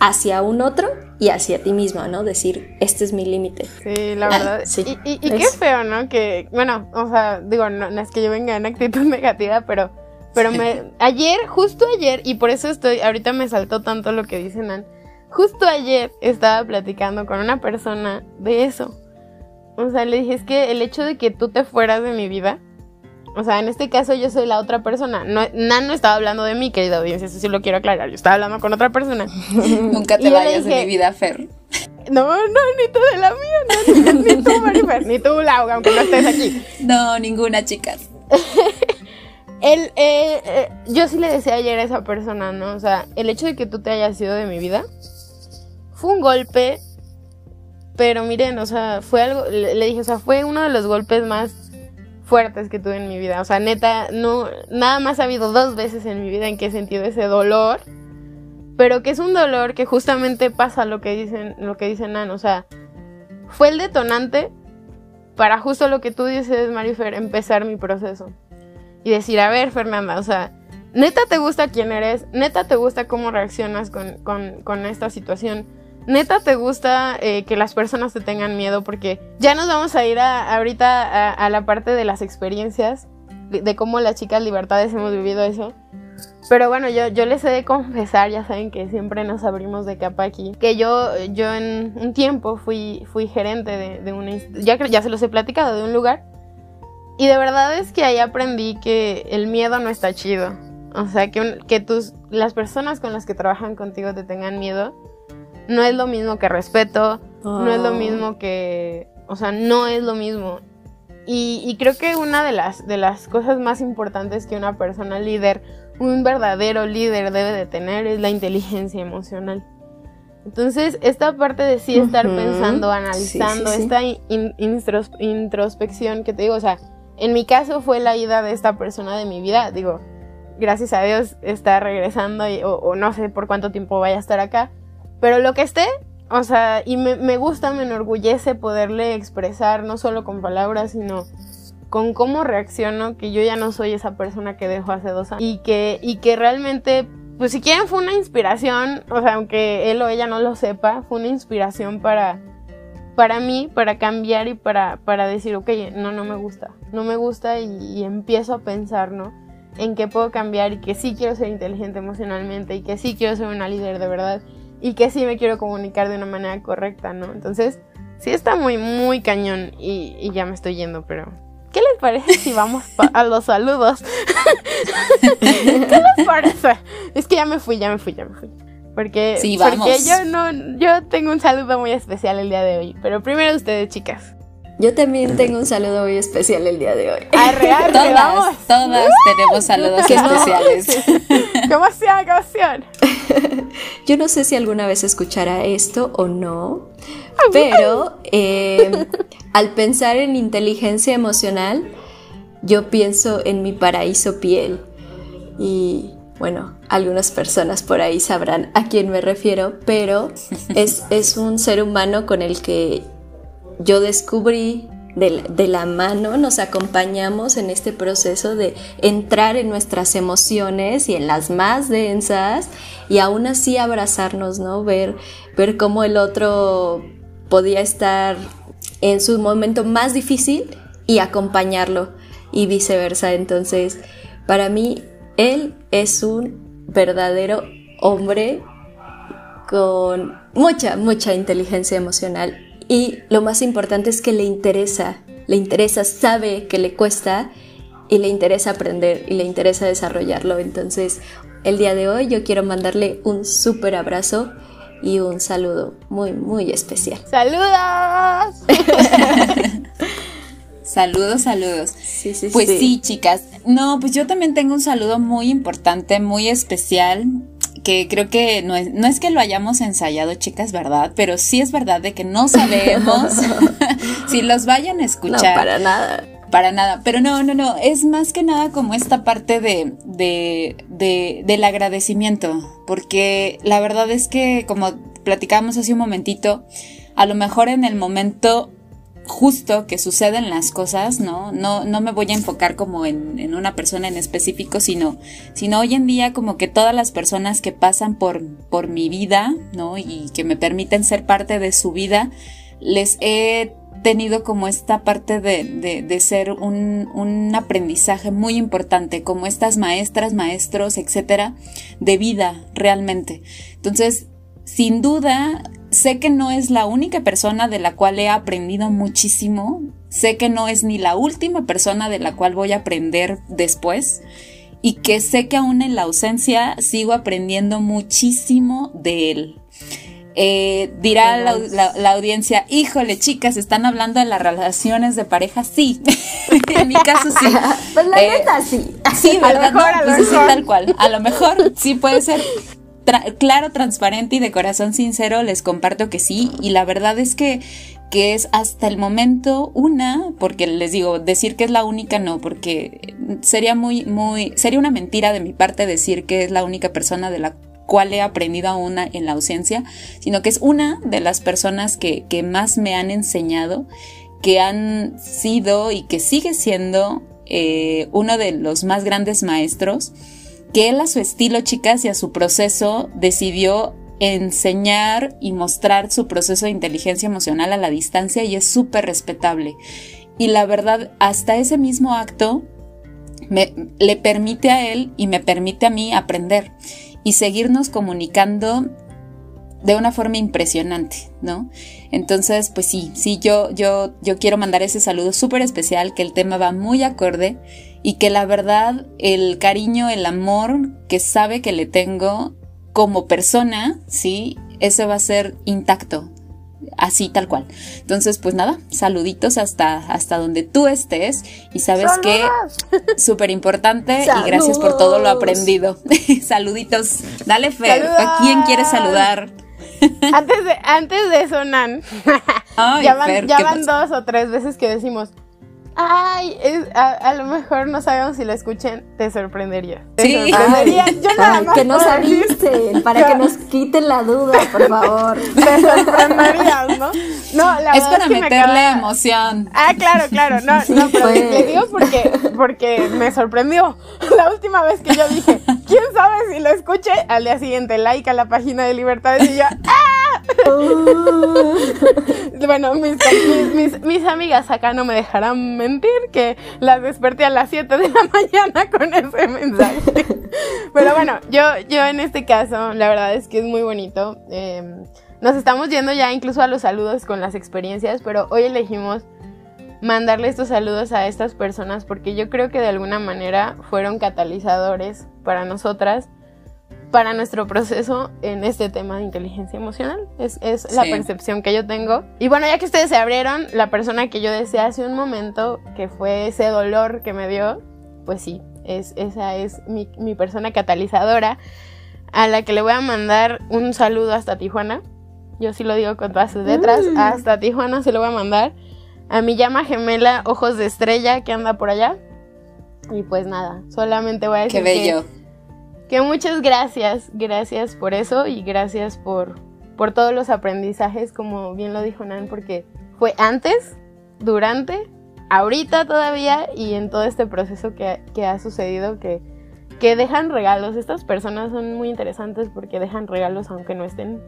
hacia un otro y hacia ti mismo, ¿no? Decir, este es mi límite. Sí, la verdad. sí, y, qué feo, ¿no? Que, bueno, o sea, digo, no, es que yo venga en actitud [LAUGHS] negativa, pero, pero me, ayer, justo ayer, y por eso estoy, ahorita me saltó tanto lo que dicen Nan, justo ayer estaba platicando con una persona de eso. O sea, le dije, es que el hecho de que tú te fueras de mi vida, o sea, en este caso yo soy la otra persona. No, Nan no estaba hablando de mí, querida audiencia, eso sí lo quiero aclarar. Yo estaba hablando con otra persona. [LAUGHS] Nunca te vayas de mi vida, Fer. No, no, ni tú de la mía, no, ni, tú, Marifer, ni tú, Laura, aunque no estés aquí. [LAUGHS] No, ninguna, chicas. [LAUGHS] el, eh, eh, yo sí le decía ayer a esa persona, ¿no? O sea, el hecho de que tú te hayas ido de mi vida fue un golpe, pero miren, o sea, fue algo, le dije, o sea, fue uno de los golpes más fuertes que tuve en mi vida. O sea, neta, no, nada más ha habido dos veces en mi vida en que he sentido ese dolor. Pero que es un dolor que justamente pasa lo que dicen, lo que dicen Nan. O sea, fue el detonante para justo lo que tú dices, Marifer, empezar mi proceso. Y decir, a ver, Fernanda, o sea, neta te gusta quién eres, neta te gusta cómo reaccionas con, con, con esta situación neta te gusta eh, que las personas te tengan miedo porque ya nos vamos a ir a, ahorita a, la parte de las experiencias, de, cómo las chicas libertades hemos vivido eso. Pero bueno, yo, yo les he de confesar, ya saben que siempre nos abrimos de capa aquí, que yo, yo en un tiempo fui, fui gerente de, de una ya, ya se los he platicado, de un lugar. Y de verdad es que ahí aprendí que el miedo no está chido. O sea, que, que tus, las personas con las que trabajan contigo te tengan miedo no es lo mismo que respeto, no es lo oh. mismo que, o sea, no es lo mismo. Y, creo que una de las, de las cosas más importantes que una persona líder, un verdadero líder debe de tener es la inteligencia emocional. Entonces, esta parte de sí estar pensando, analizando, esta introspección que te digo, o sea, en mi caso fue la ida de esta persona de mi vida, digo, gracias a Dios está regresando o no sé por cuánto tiempo vaya a estar acá, pero lo que esté, o sea, y me, gusta, me enorgullece poderle expresar, no solo con palabras, sino con cómo reacciono, que yo ya no soy esa persona que dejó hace dos años. Y que, y que realmente, pues si quieren fue una inspiración, o sea, aunque él o ella no lo sepa, fue una inspiración para, para mí, para cambiar y para, para decir, ok, no, no me gusta, no me gusta y, y empiezo a pensar, ¿no? En qué puedo cambiar y que sí quiero ser inteligente emocionalmente y que sí quiero ser una líder de verdad y que sí me quiero comunicar de una manera correcta, ¿no? Entonces, sí está muy, muy cañón y, ya me estoy yendo, pero ¿qué les parece si vamos a los saludos? [LAUGHS] ¿Qué les parece? Es que ya me fui, ya me fui, ya me fui. Porque, sí, porque yo no, yo tengo un saludo muy especial el día de hoy. Pero primero ustedes, chicas. Yo también tengo un saludo muy especial el día de hoy. Arre, arre, todas, vamos. todas tenemos saludos [LAUGHS] especiales. [LAUGHS] ¡Qué emoción, qué emoción! [LAUGHS] Yo no sé si alguna vez escuchará esto o no, pero eh, al pensar en inteligencia emocional, yo pienso en mi paraíso piel. Y bueno, algunas personas por ahí sabrán a quién me refiero, pero es, es un ser humano con el que yo descubrí de, la mano, nos acompañamos en este proceso de entrar en nuestras emociones y en las más densas y aún así abrazarnos, ¿no? Ver, ver cómo el otro podía estar en su momento más difícil y acompañarlo y viceversa. Entonces, para mí, él es un verdadero hombre con mucha, mucha inteligencia emocional y lo más importante es que le interesa, le interesa, sabe que le cuesta y le interesa aprender y le interesa desarrollarlo. Entonces, el día de hoy yo quiero mandarle un súper abrazo y un saludo muy, muy especial. ¡Saludos! [LAUGHS] saludos, saludos. Sí, sí, pues sí, chicas. No, pues yo también tengo un saludo muy importante, muy especial que creo que no es, no es que lo hayamos ensayado, chicas, ¿verdad? Pero sí es verdad de que no sabemos [LAUGHS] [LAUGHS] si los vayan a escuchar. No, para nada. Para nada, pero no, no, no, es más que nada como esta parte de, de, de, del agradecimiento, porque la verdad es que como platicábamos hace un momentito, a lo mejor en el momento justo que suceden las cosas, ¿no? No, no me voy a enfocar como en, en, una persona en específico, sino, sino hoy en día como que todas las personas que pasan por, por mi vida, ¿no? Y que me permiten ser parte de su vida, les he tenido como esta parte de, de, de ser un, un, aprendizaje muy importante, como estas maestras, maestros, etcétera, de vida realmente. Entonces, sin duda, sé que no es la única persona de la cual he aprendido muchísimo, sé que no es ni la última persona de la cual voy a aprender después y que sé que aún en la ausencia sigo aprendiendo muchísimo de él. Eh, dirá la, audiencia, híjole chicas, están hablando de las relaciones de pareja, sí, [LAUGHS] en mi caso sí. [LAUGHS] pues la eh, sí. Sí, [LAUGHS] ¿verdad? Pues tal cual. A lo mejor sí puede ser claro, transparente y de corazón sincero, les comparto que sí. Y la verdad es que, que es hasta el momento una, porque les digo, decir que es la única no, porque sería muy, muy, sería una mentira de mi parte decir que es la única persona de la cual he aprendido a una en la ausencia, sino que es una de las personas que, que más me han enseñado, que han sido y que sigue siendo eh, uno de los más grandes maestros que él a su estilo, chicas, y a su proceso decidió enseñar y mostrar su proceso de inteligencia emocional a la distancia y es súper respetable. Y la verdad, hasta ese mismo acto le permite a él y me permite a mí aprender y seguirnos comunicando de una forma impresionante, ¿no? Entonces, pues sí, sí, yo, yo, yo quiero mandar ese saludo súper especial, que el tema va muy acorde y que la verdad el cariño, el amor que sabe que le tengo como persona, sí, ese va a ser intacto, así tal cual. Entonces, pues nada, saluditos hasta, hasta donde tú estés y sabes que súper [LAUGHS] importante y gracias por todo lo aprendido. [LAUGHS] saluditos, dale fe, ¿a quién quieres saludar? antes de, antes de eso, Nan, [LAUGHS] ya van dos o tres veces que decimos, Ay, a, lo mejor no sabemos si lo escuchen, te sorprendería. Te sí. sorprendería. Yo nada más que nos avisen, para que nos quiten la duda, por favor. [LAUGHS] Te sorprenderías, ¿no? No, la es para es que meterle emoción. Ah, claro, claro. No, no, pero le digo porque, porque me sorprendió. La última vez que yo dije, ¿quién sabe si lo escuche? Al día siguiente, like a la página de Libertades y yo, ¡ah! [LAUGHS] bueno, mis, mis, amigas acá no me dejarán mentir que las desperté a las 7 de la [LAUGHS] mañana con ese mensaje. Pero bueno, yo, yo en este caso, la verdad es que es muy bonito. Em, nos estamos yendo ya incluso a los saludos con las experiencias, pero hoy elegimos mandarle estos saludos a estas personas porque yo creo que de alguna manera fueron catalizadores para nosotras para nuestro proceso en este tema de inteligencia emocional. Es, la percepción que yo tengo. Y bueno, ya que ustedes se abrieron, la persona que yo decía hace un momento, que fue ese dolor que me dio, pues sí, es, esa es mi, mi persona catalizadora, a la que le voy a mandar un saludo hasta Tijuana. Yo sí lo digo con todas sus letras. Mm. Hasta Tijuana se lo voy a mandar. A mi llama gemela Ojos de Estrella que anda por allá. Y pues nada, solamente voy a decir. Qué bello que muchas gracias, gracias por eso y gracias por, por todos los aprendizajes, como bien lo dijo Nan, porque fue antes, durante, ahorita todavía y en todo este proceso que, que ha sucedido que, que dejan regalos. Estas personas son muy interesantes porque dejan regalos aunque no estén.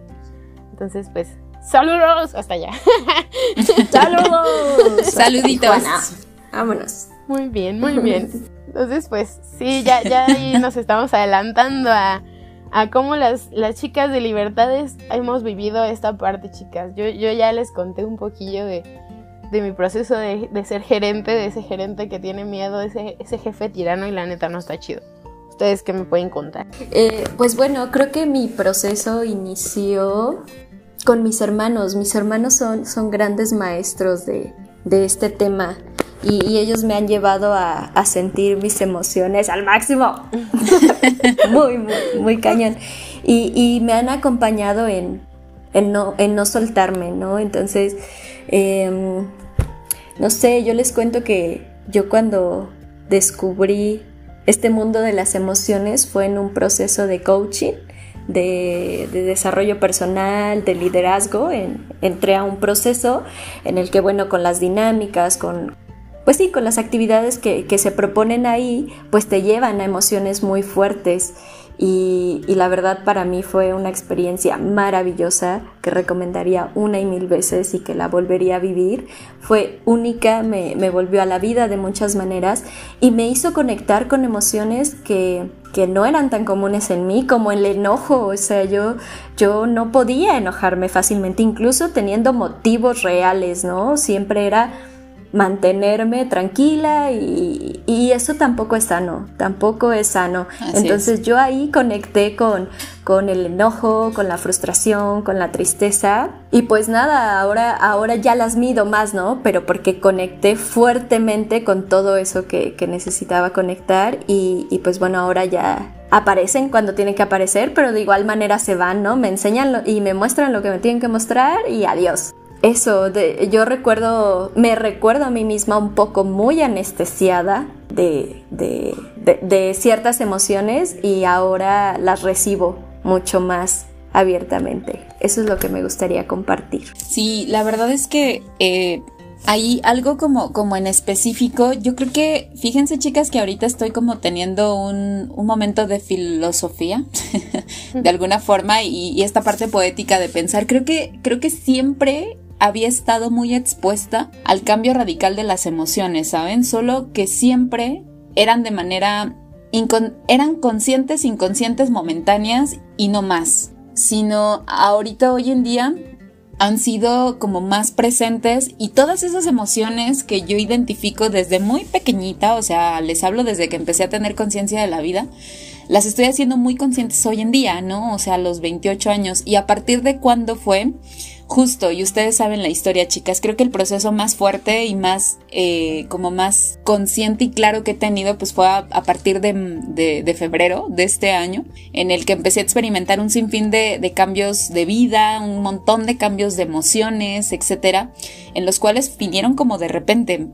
Entonces, pues, saludos hasta allá. [LAUGHS] saludos. Saluditos. vámonos. Muy bien, muy bien. [LAUGHS] Entonces, pues sí, ya, ya ahí nos estamos adelantando a, a cómo las, las chicas de Libertades hemos vivido esta parte, chicas. Yo, yo ya les conté un poquillo de, de mi proceso de, de, ser gerente, de ese gerente que tiene miedo, ese, ese jefe tirano y la neta no está chido. ¿Ustedes qué me pueden contar? Eh, pues bueno, creo que mi proceso inició con mis hermanos. Mis hermanos son, son grandes maestros de, de este tema y, ellos me han llevado a, sentir mis emociones al máximo. [LAUGHS] muy, muy, muy cañón. Y, me han acompañado en, no, en no soltarme, ¿no? Entonces, em, no sé, yo les cuento que, yo cuando descubrí este mundo de las emociones fue en un proceso de coaching, de, desarrollo personal, de liderazgo. entré a un proceso en el que, bueno, con las dinámicas, con, pues sí, con las actividades que, que se proponen ahí, pues te llevan a emociones muy fuertes y, la verdad para mí fue una experiencia maravillosa que recomendaría una y mil veces y que la volvería a vivir. Fue única, me, volvió a la vida de muchas maneras y me hizo conectar con emociones que, que no eran tan comunes en mí como el enojo. O sea, yo, yo no podía enojarme fácilmente, incluso teniendo motivos reales, ¿no? Siempre era mantenerme tranquila y, eso tampoco es sano, tampoco es sano. Entonces yo ahí conecté con, con el enojo, con la frustración, con la tristeza y pues nada, ahora, ahora ya las mido más, ¿no? Pero porque conecté fuertemente con todo eso que, necesitaba conectar y, y pues bueno, ahora ya aparecen cuando tienen que aparecer, pero de igual manera se van, ¿no? Me enseñan y me muestran lo que me tienen que mostrar y adiós eso, de, yo recuerdo, me recuerdo a mí misma un poco muy anestesiada de, de, ciertas emociones y ahora las recibo mucho más abiertamente. Eso es lo que me gustaría compartir. Sí, la verdad es que eh, hay algo como, como en específico. Yo creo que, fíjense chicas que ahorita estoy como teniendo un, un momento de filosofía, [LAUGHS] de alguna forma, y, y, esta parte poética de pensar. Creo que, creo que siempre había estado muy expuesta al cambio radical de las emociones, ¿saben? Solo que siempre eran de manera... eran conscientes, inconscientes, momentáneas y no más. Sino ahorita, hoy en día, han sido como más presentes y todas esas emociones que yo identifico desde muy pequeñita, o sea, les hablo desde que empecé a tener conciencia de la vida, las estoy haciendo muy conscientes hoy en día, ¿no? O sea, a los 28 años. Y a partir de cuándo fue, Justo, y ustedes saben la historia, chicas. Creo que el proceso más fuerte y más, eh, como más consciente y claro que he tenido, pues fue a, partir de, febrero de este año, en el que empecé a experimentar un sinfín de, de cambios de vida, un montón de cambios de emociones, etcétera, en los cuales vinieron como de repente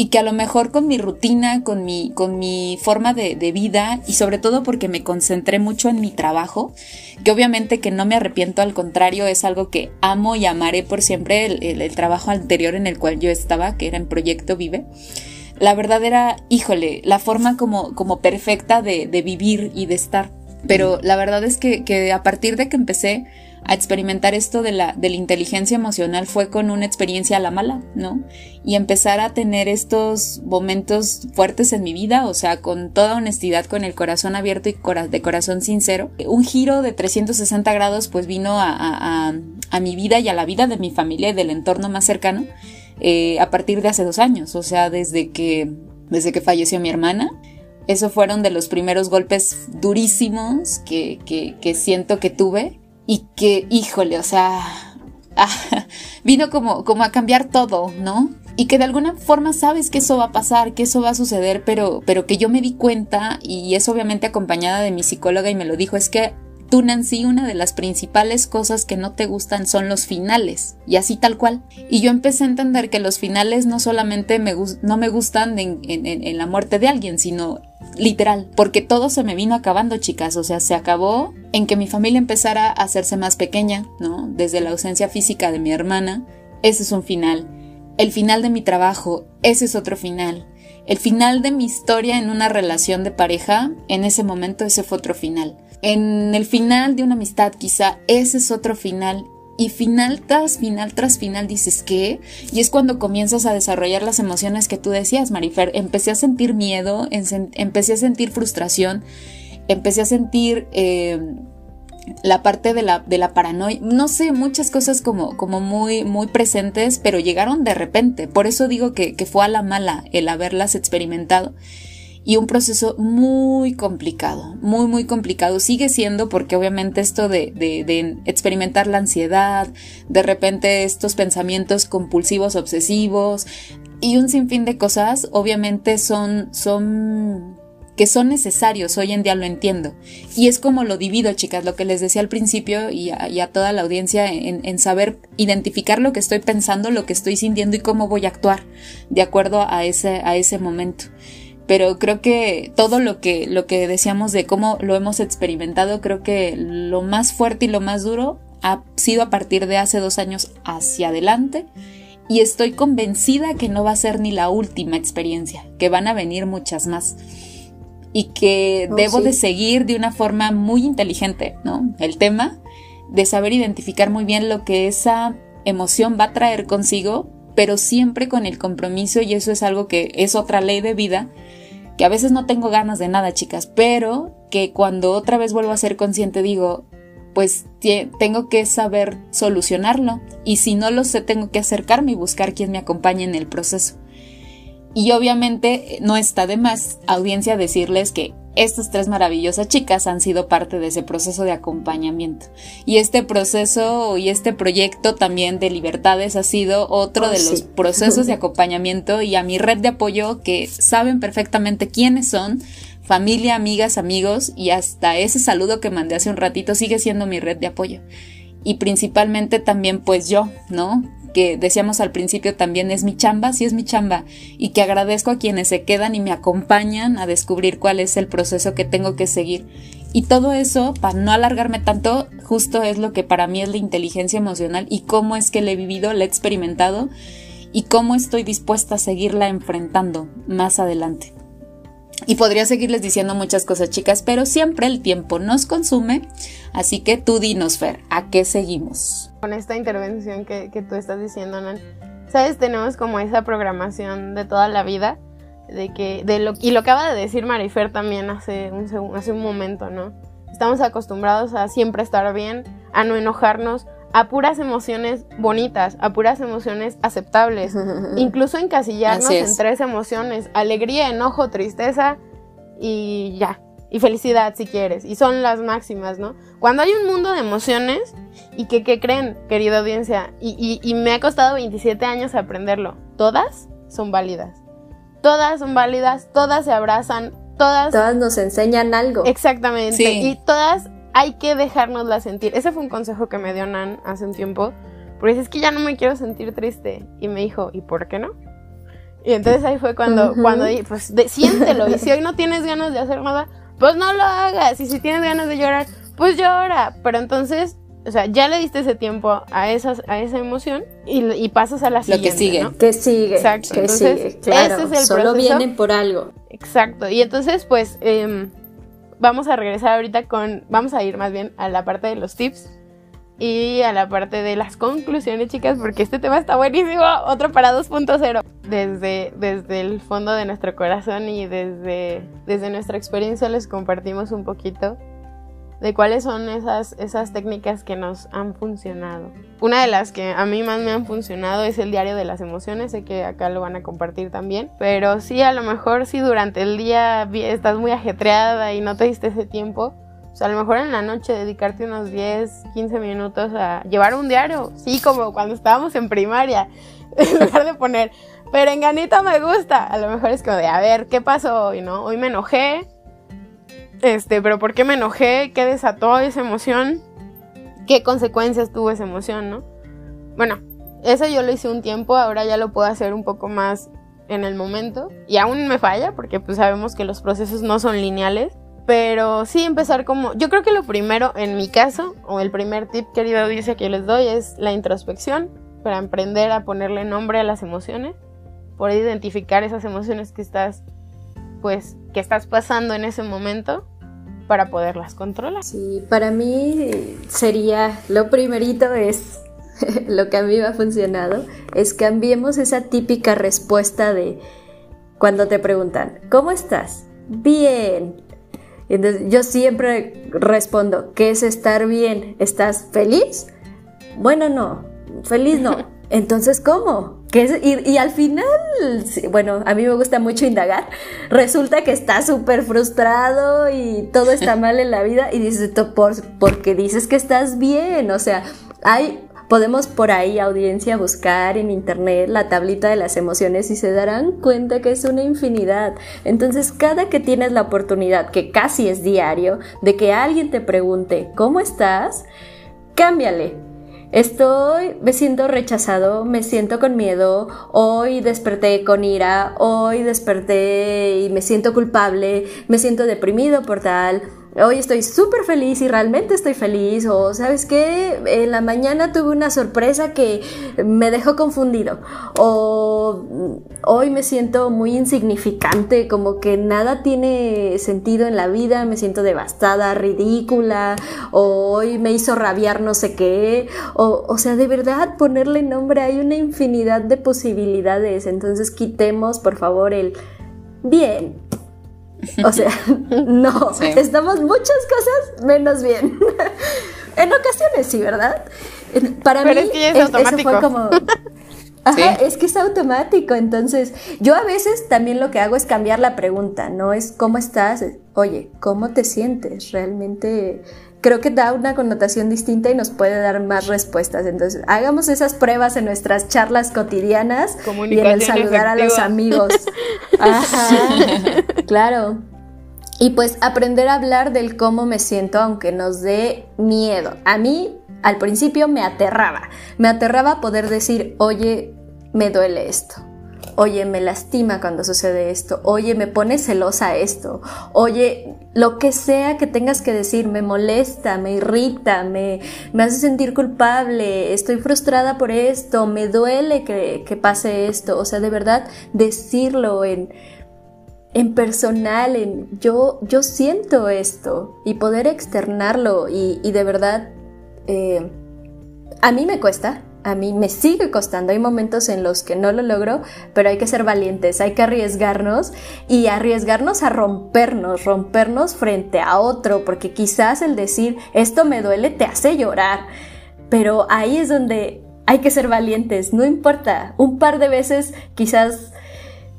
y que a lo mejor con mi rutina, con mi, con mi forma de, vida y sobre todo porque me concentré mucho en mi trabajo, que obviamente que no me arrepiento, al contrario, es algo que amo y amaré por siempre, el, trabajo anterior en el cual yo estaba, que era en Proyecto Vive. La verdad era, híjole, la forma como, como perfecta de, de vivir y de estar. Pero la verdad es que, que a partir de que empecé a experimentar esto de la, de la inteligencia emocional fue con una experiencia a la mala, ¿no? Y empezar a tener estos momentos fuertes en mi vida, o sea, con toda honestidad, con el corazón abierto y de corazón sincero. Un giro de 360 grados pues vino a, mi vida y a la vida de mi familia y del entorno más cercano eh, a partir de hace dos años, o sea, desde que, desde que falleció mi hermana. Esos fueron de los primeros golpes durísimos que, que siento que tuve y que, híjole, o sea, [LAUGHS] ah, vino como, como a cambiar todo, ¿no? Y que de alguna forma sabes que eso va a pasar, que eso va a suceder, pero, pero que yo me di cuenta, y es obviamente acompañada de mi psicóloga y me lo dijo, es que tú, Nancy, una de las principales cosas que no te gustan son los finales, y así tal cual. Y yo empecé a entender que los finales no solamente me, no me gustan en, en la muerte de alguien, sino literal, porque todo se me vino acabando, chicas, o sea, se acabó en que mi familia empezara a hacerse más pequeña, ¿no? Desde la ausencia física de mi hermana, ese es un final. El final de mi trabajo, ese es otro final. El final de mi historia en una relación de pareja, en ese momento ese fue otro final. En el final de una amistad quizá, ese es otro final y final tras final tras final dices ¿qué? Y es cuando comienzas a desarrollar las emociones que tú decías, Marifer. Empecé a sentir miedo, empecé a sentir frustración, empecé a sentir eh, la parte de la, de la paranoia, no sé, muchas cosas como, como muy, muy presentes, pero llegaron de repente. Por eso digo que, que fue a la mala el haberlas experimentado y un proceso muy complicado, muy, muy complicado. Sigue siendo porque obviamente esto de, de, experimentar la ansiedad, de repente estos pensamientos compulsivos, obsesivos y un sinfín de cosas, obviamente son, son que son necesarios, hoy en día lo entiendo. Y es como lo divido, chicas, lo que les decía al principio y a, toda la audiencia en, saber identificar lo que estoy pensando, lo que estoy sintiendo y cómo voy a actuar de acuerdo a ese, a ese momento. Pero creo que todo lo que, lo que decíamos de cómo lo hemos experimentado, creo que lo más fuerte y lo más duro ha sido a partir de hace dos años hacia adelante y estoy convencida que no va a ser ni la última experiencia, que van a venir muchas más y que oh, debo de seguir de una forma muy inteligente, ¿no? El tema de saber identificar muy bien lo que esa emoción va a traer consigo, pero siempre con el compromiso y eso es algo que es otra ley de vida, que a veces no tengo ganas de nada, chicas, pero que cuando otra vez vuelvo a ser consciente digo, pues tengo que saber solucionarlo y si no lo sé tengo que acercarme y buscar quien me acompañe en el proceso. Y obviamente no está de más audiencia decirles que estas tres maravillosas chicas han sido parte de ese proceso de acompañamiento. Y este proceso y este proyecto también de libertades ha sido otro oh, de los procesos de [LAUGHS] acompañamiento y a mi red de apoyo que saben perfectamente quiénes son, familia, amigas, amigos y hasta ese saludo que mandé hace un ratito sigue siendo mi red de apoyo. Y principalmente también pues yo, ¿no? Que decíamos al principio también es mi chamba, sí es mi chamba, y que agradezco a quienes se quedan y me acompañan a descubrir cuál es el proceso que tengo que seguir. Y todo eso, para no alargarme tanto, justo es lo que para mí es la inteligencia emocional y cómo es que la he vivido, la he experimentado y cómo estoy dispuesta a seguirla enfrentando más adelante. Y podría seguirles diciendo muchas cosas, chicas, pero siempre el tiempo nos consume. Así que tú dinos, Fer, ¿a qué seguimos? Con esta intervención que, tú estás diciendo, Nan, ¿sabes? Tenemos como esa programación de toda la vida. De que, de lo, y lo acaba de decir Marifer también hace un, hace un momento, ¿no? Estamos acostumbrados a siempre estar bien, a no enojarnos, a puras emociones bonitas, a puras emociones aceptables, [LAUGHS] incluso encasillarnos en tres emociones, alegría, enojo, tristeza y ya, y felicidad si quieres, y son las máximas, ¿no? Cuando hay un mundo de emociones y que, ¿qué creen, querida audiencia? Y, y me ha costado 27 años aprenderlo, todas son válidas, todas son válidas, todas se abrazan, todas... Todas nos enseñan algo. Exactamente, y todas hay que dejárnosla sentir. Ese fue un consejo que me dio Nan hace un tiempo. Porque es que ya no me quiero sentir triste. Y me dijo, ¿y por qué no? Y entonces ahí fue cuando, cuando pues siéntelo. Y si hoy no tienes ganas de hacer nada, pues no lo hagas. Y si tienes ganas de llorar, pues llora. Pero entonces, o sea, ya le diste ese tiempo a, esas, a esa emoción y, pasas a la siguiente. Lo que sigue. ¿no? Que sigue. Exacto. Que sigue. Claro, ese es el solo vienen por algo. Exacto. Y entonces, pues, eh, vamos a regresar ahorita con, vamos a ir más bien a la parte de los tips y a la parte de las conclusiones, chicas, porque este tema está buenísimo. Otro para 2.0. Desde, desde el fondo de nuestro corazón y desde, desde nuestra experiencia les compartimos un poquito de cuáles son esas, esas técnicas que nos han funcionado. Una de las que a mí más me han funcionado es el diario de las emociones, sé que acá lo van a compartir también, pero sí, a lo mejor si durante el día estás muy ajetreada y no te diste ese tiempo, o sea, a lo mejor en la noche dedicarte unos 10, 15 minutos a llevar un diario, sí, como cuando estábamos en primaria, [LAUGHS] en lugar de poner, perenganito me gusta, a lo mejor es como de, a ver, ¿qué pasó hoy, no? Hoy me enojé, este, pero ¿por qué me enojé? ¿Qué desató esa emoción? ¿Qué consecuencias tuvo esa emoción, no? Bueno, eso yo lo hice un tiempo, ahora ya lo puedo hacer un poco más en el momento. Y aún me falla, porque pues sabemos que los procesos no son lineales. Pero sí empezar como... Yo creo que lo primero, en mi caso, o el primer tip, querida audiencia, que les doy es la introspección, para aprender a ponerle nombre a las emociones, poder identificar esas emociones que estás, pues, que estás pasando en ese momento para poderlas controlar. Sí, para mí sería, lo primerito es, [LAUGHS] lo que a mí me ha funcionado, es cambiemos esa típica respuesta de cuando te preguntan, ¿cómo estás? Bien. Entonces, yo siempre respondo, ¿qué es estar bien? ¿Estás feliz? Bueno, no, feliz no. [LAUGHS] Entonces, ¿cómo? y, al final, bueno, a mí me gusta mucho indagar. Resulta que está súper frustrado y todo está [LAUGHS] mal en la vida y dices, por, porque dices que estás bien. O sea, hay Podemos por ahí, audiencia, buscar en internet la tablita de las emociones y se darán cuenta que es una infinidad. Entonces, cada que tienes la oportunidad, que casi es diario, de que alguien te pregunte, ¿cómo estás? Cámbiale Estoy, me siento rechazado, me siento con miedo, hoy desperté con ira, hoy desperté y me siento culpable, me siento deprimido por tal, hoy estoy súper feliz y realmente estoy feliz, o sabes qué, en la mañana tuve una sorpresa que me dejó confundido, o hoy me siento muy insignificante, como que nada tiene sentido en la vida, me siento devastada, ridícula, o hoy me hizo rabiar no sé qué, o, o sea, de verdad ponerle nombre, hay una infinidad de posibilidades, entonces quitemos por favor el bien, [LAUGHS] o sea, no, estamos muchas cosas menos bien. [LAUGHS] en ocasiones sí, ¿verdad? Para mí es que es, eso fue como... [LAUGHS] Ajá, es que es automático, entonces yo a veces también lo que hago es cambiar la pregunta, no es cómo estás, oye, ¿cómo te sientes? Realmente creo que da una connotación distinta y nos puede dar más respuestas. Entonces, hagamos esas pruebas en nuestras charlas cotidianas y en el saludar a los amigos. [LAUGHS] Ajá, claro. Y pues aprender a hablar del cómo me siento aunque nos dé miedo. A mí al principio me aterraba. Me aterraba poder decir, oye, me duele esto oye, me lastima cuando sucede esto, oye, me pone celosa esto, oye, lo que sea que tengas que decir, me molesta, me irrita, me, me hace sentir culpable, estoy frustrada por esto, me duele que, que pase esto, o sea, de verdad, decirlo en, en personal, en yo, yo siento esto y poder externarlo y, y de verdad, eh, a mí me cuesta, a mí me sigue costando. Hay momentos en los que no lo logro, pero hay que ser valientes, hay que arriesgarnos y arriesgarnos a rompernos, rompernos frente a otro, porque quizás el decir esto me duele te hace llorar. Pero ahí es donde hay que ser valientes, no importa. Un par de veces quizás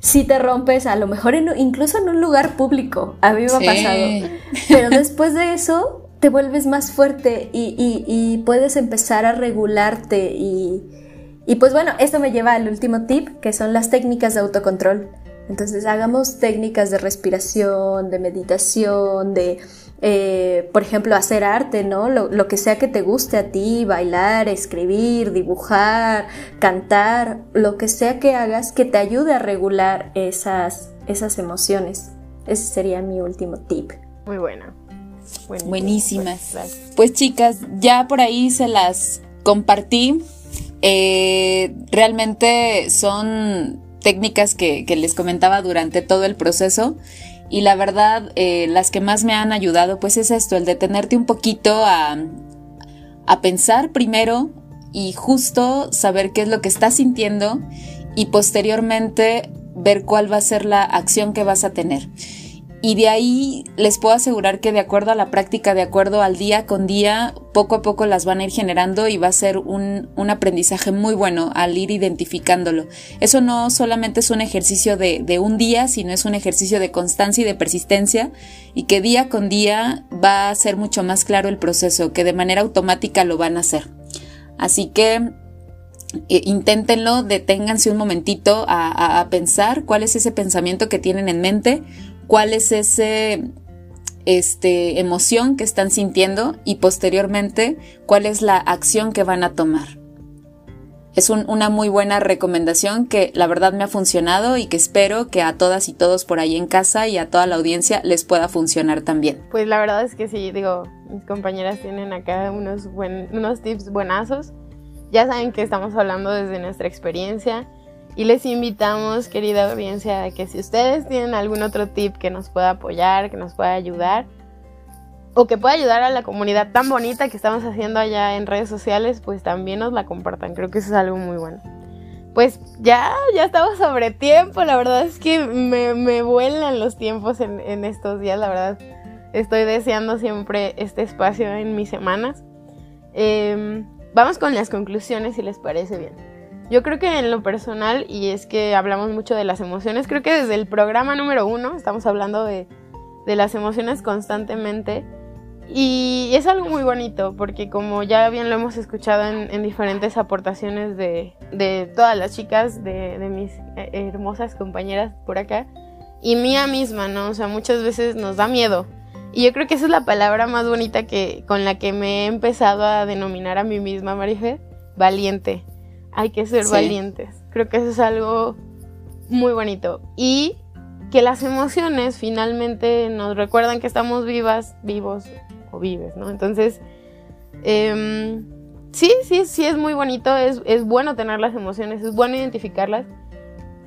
si te rompes, a lo mejor incluso en un lugar público. A mí me ha pasado. Pero después de eso, te vuelves más fuerte y, puedes empezar a regularte y, pues bueno, esto me lleva al último tip, que son las técnicas de autocontrol. Entonces hagamos técnicas de respiración, de meditación, de, eh, por ejemplo, hacer arte, ¿no? Lo, lo, que sea que te guste a ti, bailar, escribir, dibujar, cantar, lo que sea que hagas que te ayude a regular esas, esas emociones. Ese sería mi último tip. Muy buena. Buenísimas. Pues chicas, ya por ahí se las compartí. Eh, realmente son técnicas que, les comentaba durante todo el proceso y la verdad eh, las que más me han ayudado pues es esto, el detenerte un poquito a, a pensar primero y justo saber qué es lo que estás sintiendo y posteriormente ver cuál va a ser la acción que vas a tener. Y de ahí les puedo asegurar que de acuerdo a la práctica, de acuerdo al día con día, poco a poco las van a ir generando y va a ser un, aprendizaje muy bueno al ir identificándolo. Eso no solamente es un ejercicio de, de, un día, sino es un ejercicio de constancia y de persistencia y que día con día va a ser mucho más claro el proceso, que de manera automática lo van a hacer. Así que eh, inténtenlo, deténganse un momentito a, a pensar cuál es ese pensamiento que tienen en mente cuál es ese este, emoción que están sintiendo y posteriormente cuál es la acción que van a tomar. Es una muy buena recomendación que la verdad me ha funcionado y que espero que a todas y todos por ahí en casa y a toda la audiencia les pueda funcionar también. Pues la verdad es que sí, digo, mis compañeras tienen acá unos, unos tips buenazos. Ya saben que estamos hablando desde nuestra experiencia y les invitamos, querida audiencia, a que si ustedes tienen algún otro tip que nos pueda apoyar, que nos pueda ayudar, o que pueda ayudar a la comunidad tan bonita que estamos haciendo allá en redes sociales, pues también nos la compartan. Creo que eso es algo muy bueno. Pues ya, ya estamos sobre tiempo. La verdad es que me, me vuelan los tiempos en, estos días. La verdad, estoy deseando siempre este espacio en mis semanas. Em, vamos con las conclusiones, si les parece bien. Yo creo que en lo personal, y es que hablamos mucho de las emociones, creo que desde el programa número uno estamos hablando de, las emociones constantemente. Y es algo muy bonito, porque como ya bien lo hemos escuchado en, diferentes aportaciones de, todas las chicas, de, de mis eh, hermosas compañeras por acá, y mía misma, ¿no? O sea, muchas veces nos da miedo. Y yo creo que esa es la palabra más bonita que, con la que me he empezado a denominar a mí misma, Marife, valiente. Hay que ser valientes. Creo que eso es algo muy bonito. Y que las emociones finalmente nos recuerdan que estamos vivas, vivos o vives, ¿no? Entonces, em, sí, sí, sí es muy bonito, es, es bueno tener las emociones, es bueno identificarlas,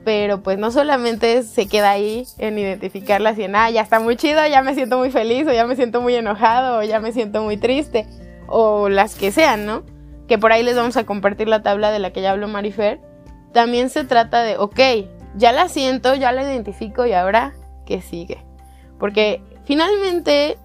pero pues no solamente se queda ahí en identificarlas y en, ah, ya está muy chido, ya me siento muy feliz, o ya me siento muy enojado, o ya me siento muy triste, o las que sean, ¿no? Que por ahí les vamos a compartir la tabla de la que ya habló Marifer. También se trata de, ok, ya la siento, ya la identifico y ahora, ¿qué sigue? Porque finalmente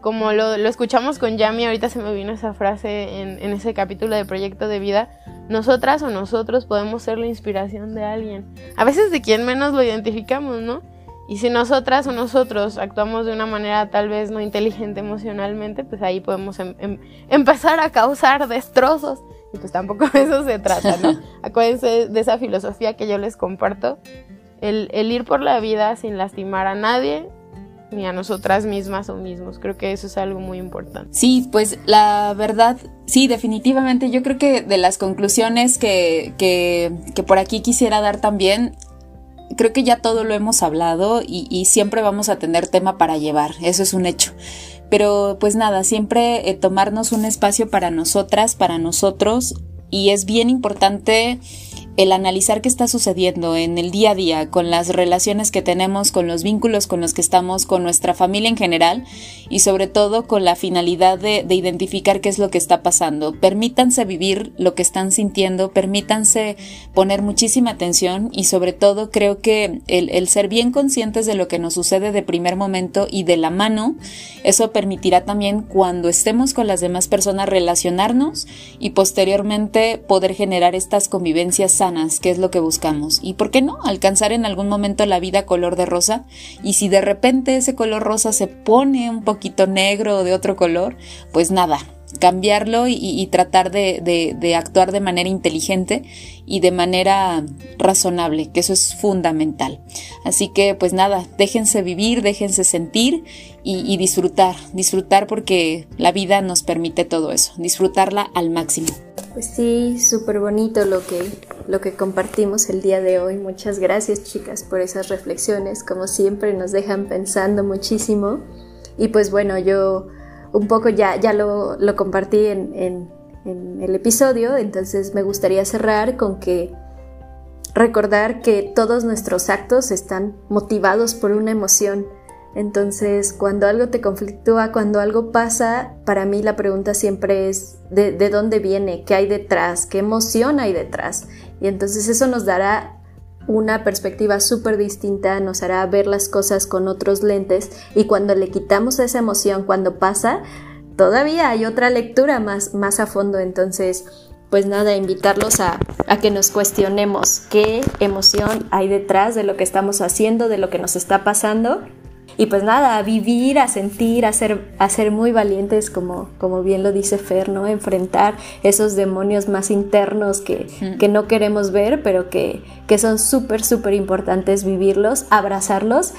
como lo, escuchamos con Yami, ahorita se me vino esa frase en, en, ese capítulo de Proyecto de Vida, nosotras o nosotros podemos ser la inspiración de alguien. A veces de quien menos lo identificamos, ¿no? Y si nosotras o nosotros actuamos de una manera tal vez no inteligente emocionalmente, pues ahí podemos em, em, empezar a causar destrozos. Y pues tampoco de eso se trata, ¿no? [LAUGHS] Acuérdense de esa filosofía que yo les comparto. El, el ir por la vida sin lastimar a nadie ni a nosotras mismas o mismos. Creo que eso es algo muy importante. Sí, pues la verdad, sí, definitivamente. Yo creo que de las conclusiones que, que, que por aquí quisiera dar también, creo que ya todo lo hemos hablado y, y, siempre vamos a tener tema para llevar, eso es un hecho. Pero pues nada, siempre eh, tomarnos un espacio para nosotras, para nosotros, y es bien importante el analizar qué está sucediendo en el día a día, con las relaciones que tenemos, con los vínculos con los que estamos, con nuestra familia en general y sobre todo con la finalidad de, identificar qué es lo que está pasando. Permítanse vivir lo que están sintiendo, permítanse poner muchísima atención y sobre todo creo que el, ser bien conscientes de lo que nos sucede de primer momento y de la mano, eso permitirá también cuando estemos con las demás personas relacionarnos y posteriormente poder generar estas convivencias sanas que es lo que buscamos. Y por qué no alcanzar en algún momento la vida color de rosa. Y si de repente ese color rosa se pone un poquito negro o de otro color, pues nada, cambiarlo y, tratar de, de, actuar de manera inteligente y de manera razonable, que eso es fundamental. Así que pues nada, déjense vivir, déjense sentir y, disfrutar, disfrutar porque la vida nos permite todo eso, disfrutarla al máximo. Pues sí, súper bonito lo que, lo que compartimos el día de hoy. Muchas gracias chicas por esas reflexiones, como siempre nos dejan pensando muchísimo. Y pues bueno, yo un poco ya, ya lo, compartí en, en el episodio, entonces me gustaría cerrar con que recordar que todos nuestros actos están motivados por una emoción entonces, cuando algo te conflictúa, cuando algo pasa, para mí la pregunta siempre es ¿de, dónde viene? ¿Qué hay detrás? ¿Qué emoción hay detrás? Y entonces eso nos dará una perspectiva súper distinta, nos hará ver las cosas con otros lentes y cuando le quitamos esa emoción, cuando pasa, todavía hay otra lectura más, más a fondo. Entonces, pues nada, invitarlos a, a, que nos cuestionemos qué emoción hay detrás de lo que estamos haciendo, de lo que nos está pasando y pues nada, a vivir, a sentir, a ser, a ser muy valientes, como, como bien lo dice Fer, ¿no? Enfrentar esos demonios más internos que, que no queremos ver, pero que, que son súper, súper importantes vivirlos, abrazarlos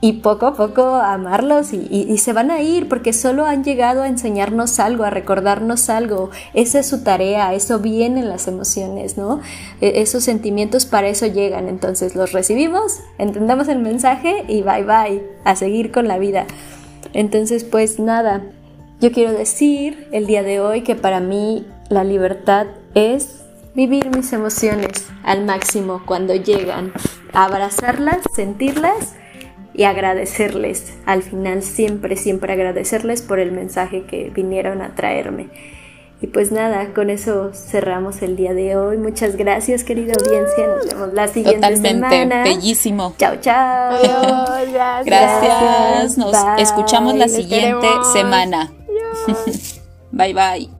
y poco a poco amarlos y, se van a ir porque solo han llegado a enseñarnos algo, a recordarnos algo. Esa es su tarea, eso vienen las emociones, ¿no? E, esos sentimientos para eso llegan. Entonces los recibimos, entendamos el mensaje y bye bye, a seguir con la vida. Entonces pues nada, yo quiero decir el día de hoy que para mí la libertad es vivir mis emociones al máximo cuando llegan, abrazarlas, sentirlas y agradecerles. Al final siempre, siempre agradecerles por el mensaje que vinieron a traerme. Y pues nada, con eso cerramos el día de hoy. Muchas gracias, querida audiencia. Nos vemos la siguiente Totalmente, bellísimo. Chao, chao. gracias. gracias. Nos escuchamos la siguiente semana. [LAUGHS] bye, bye.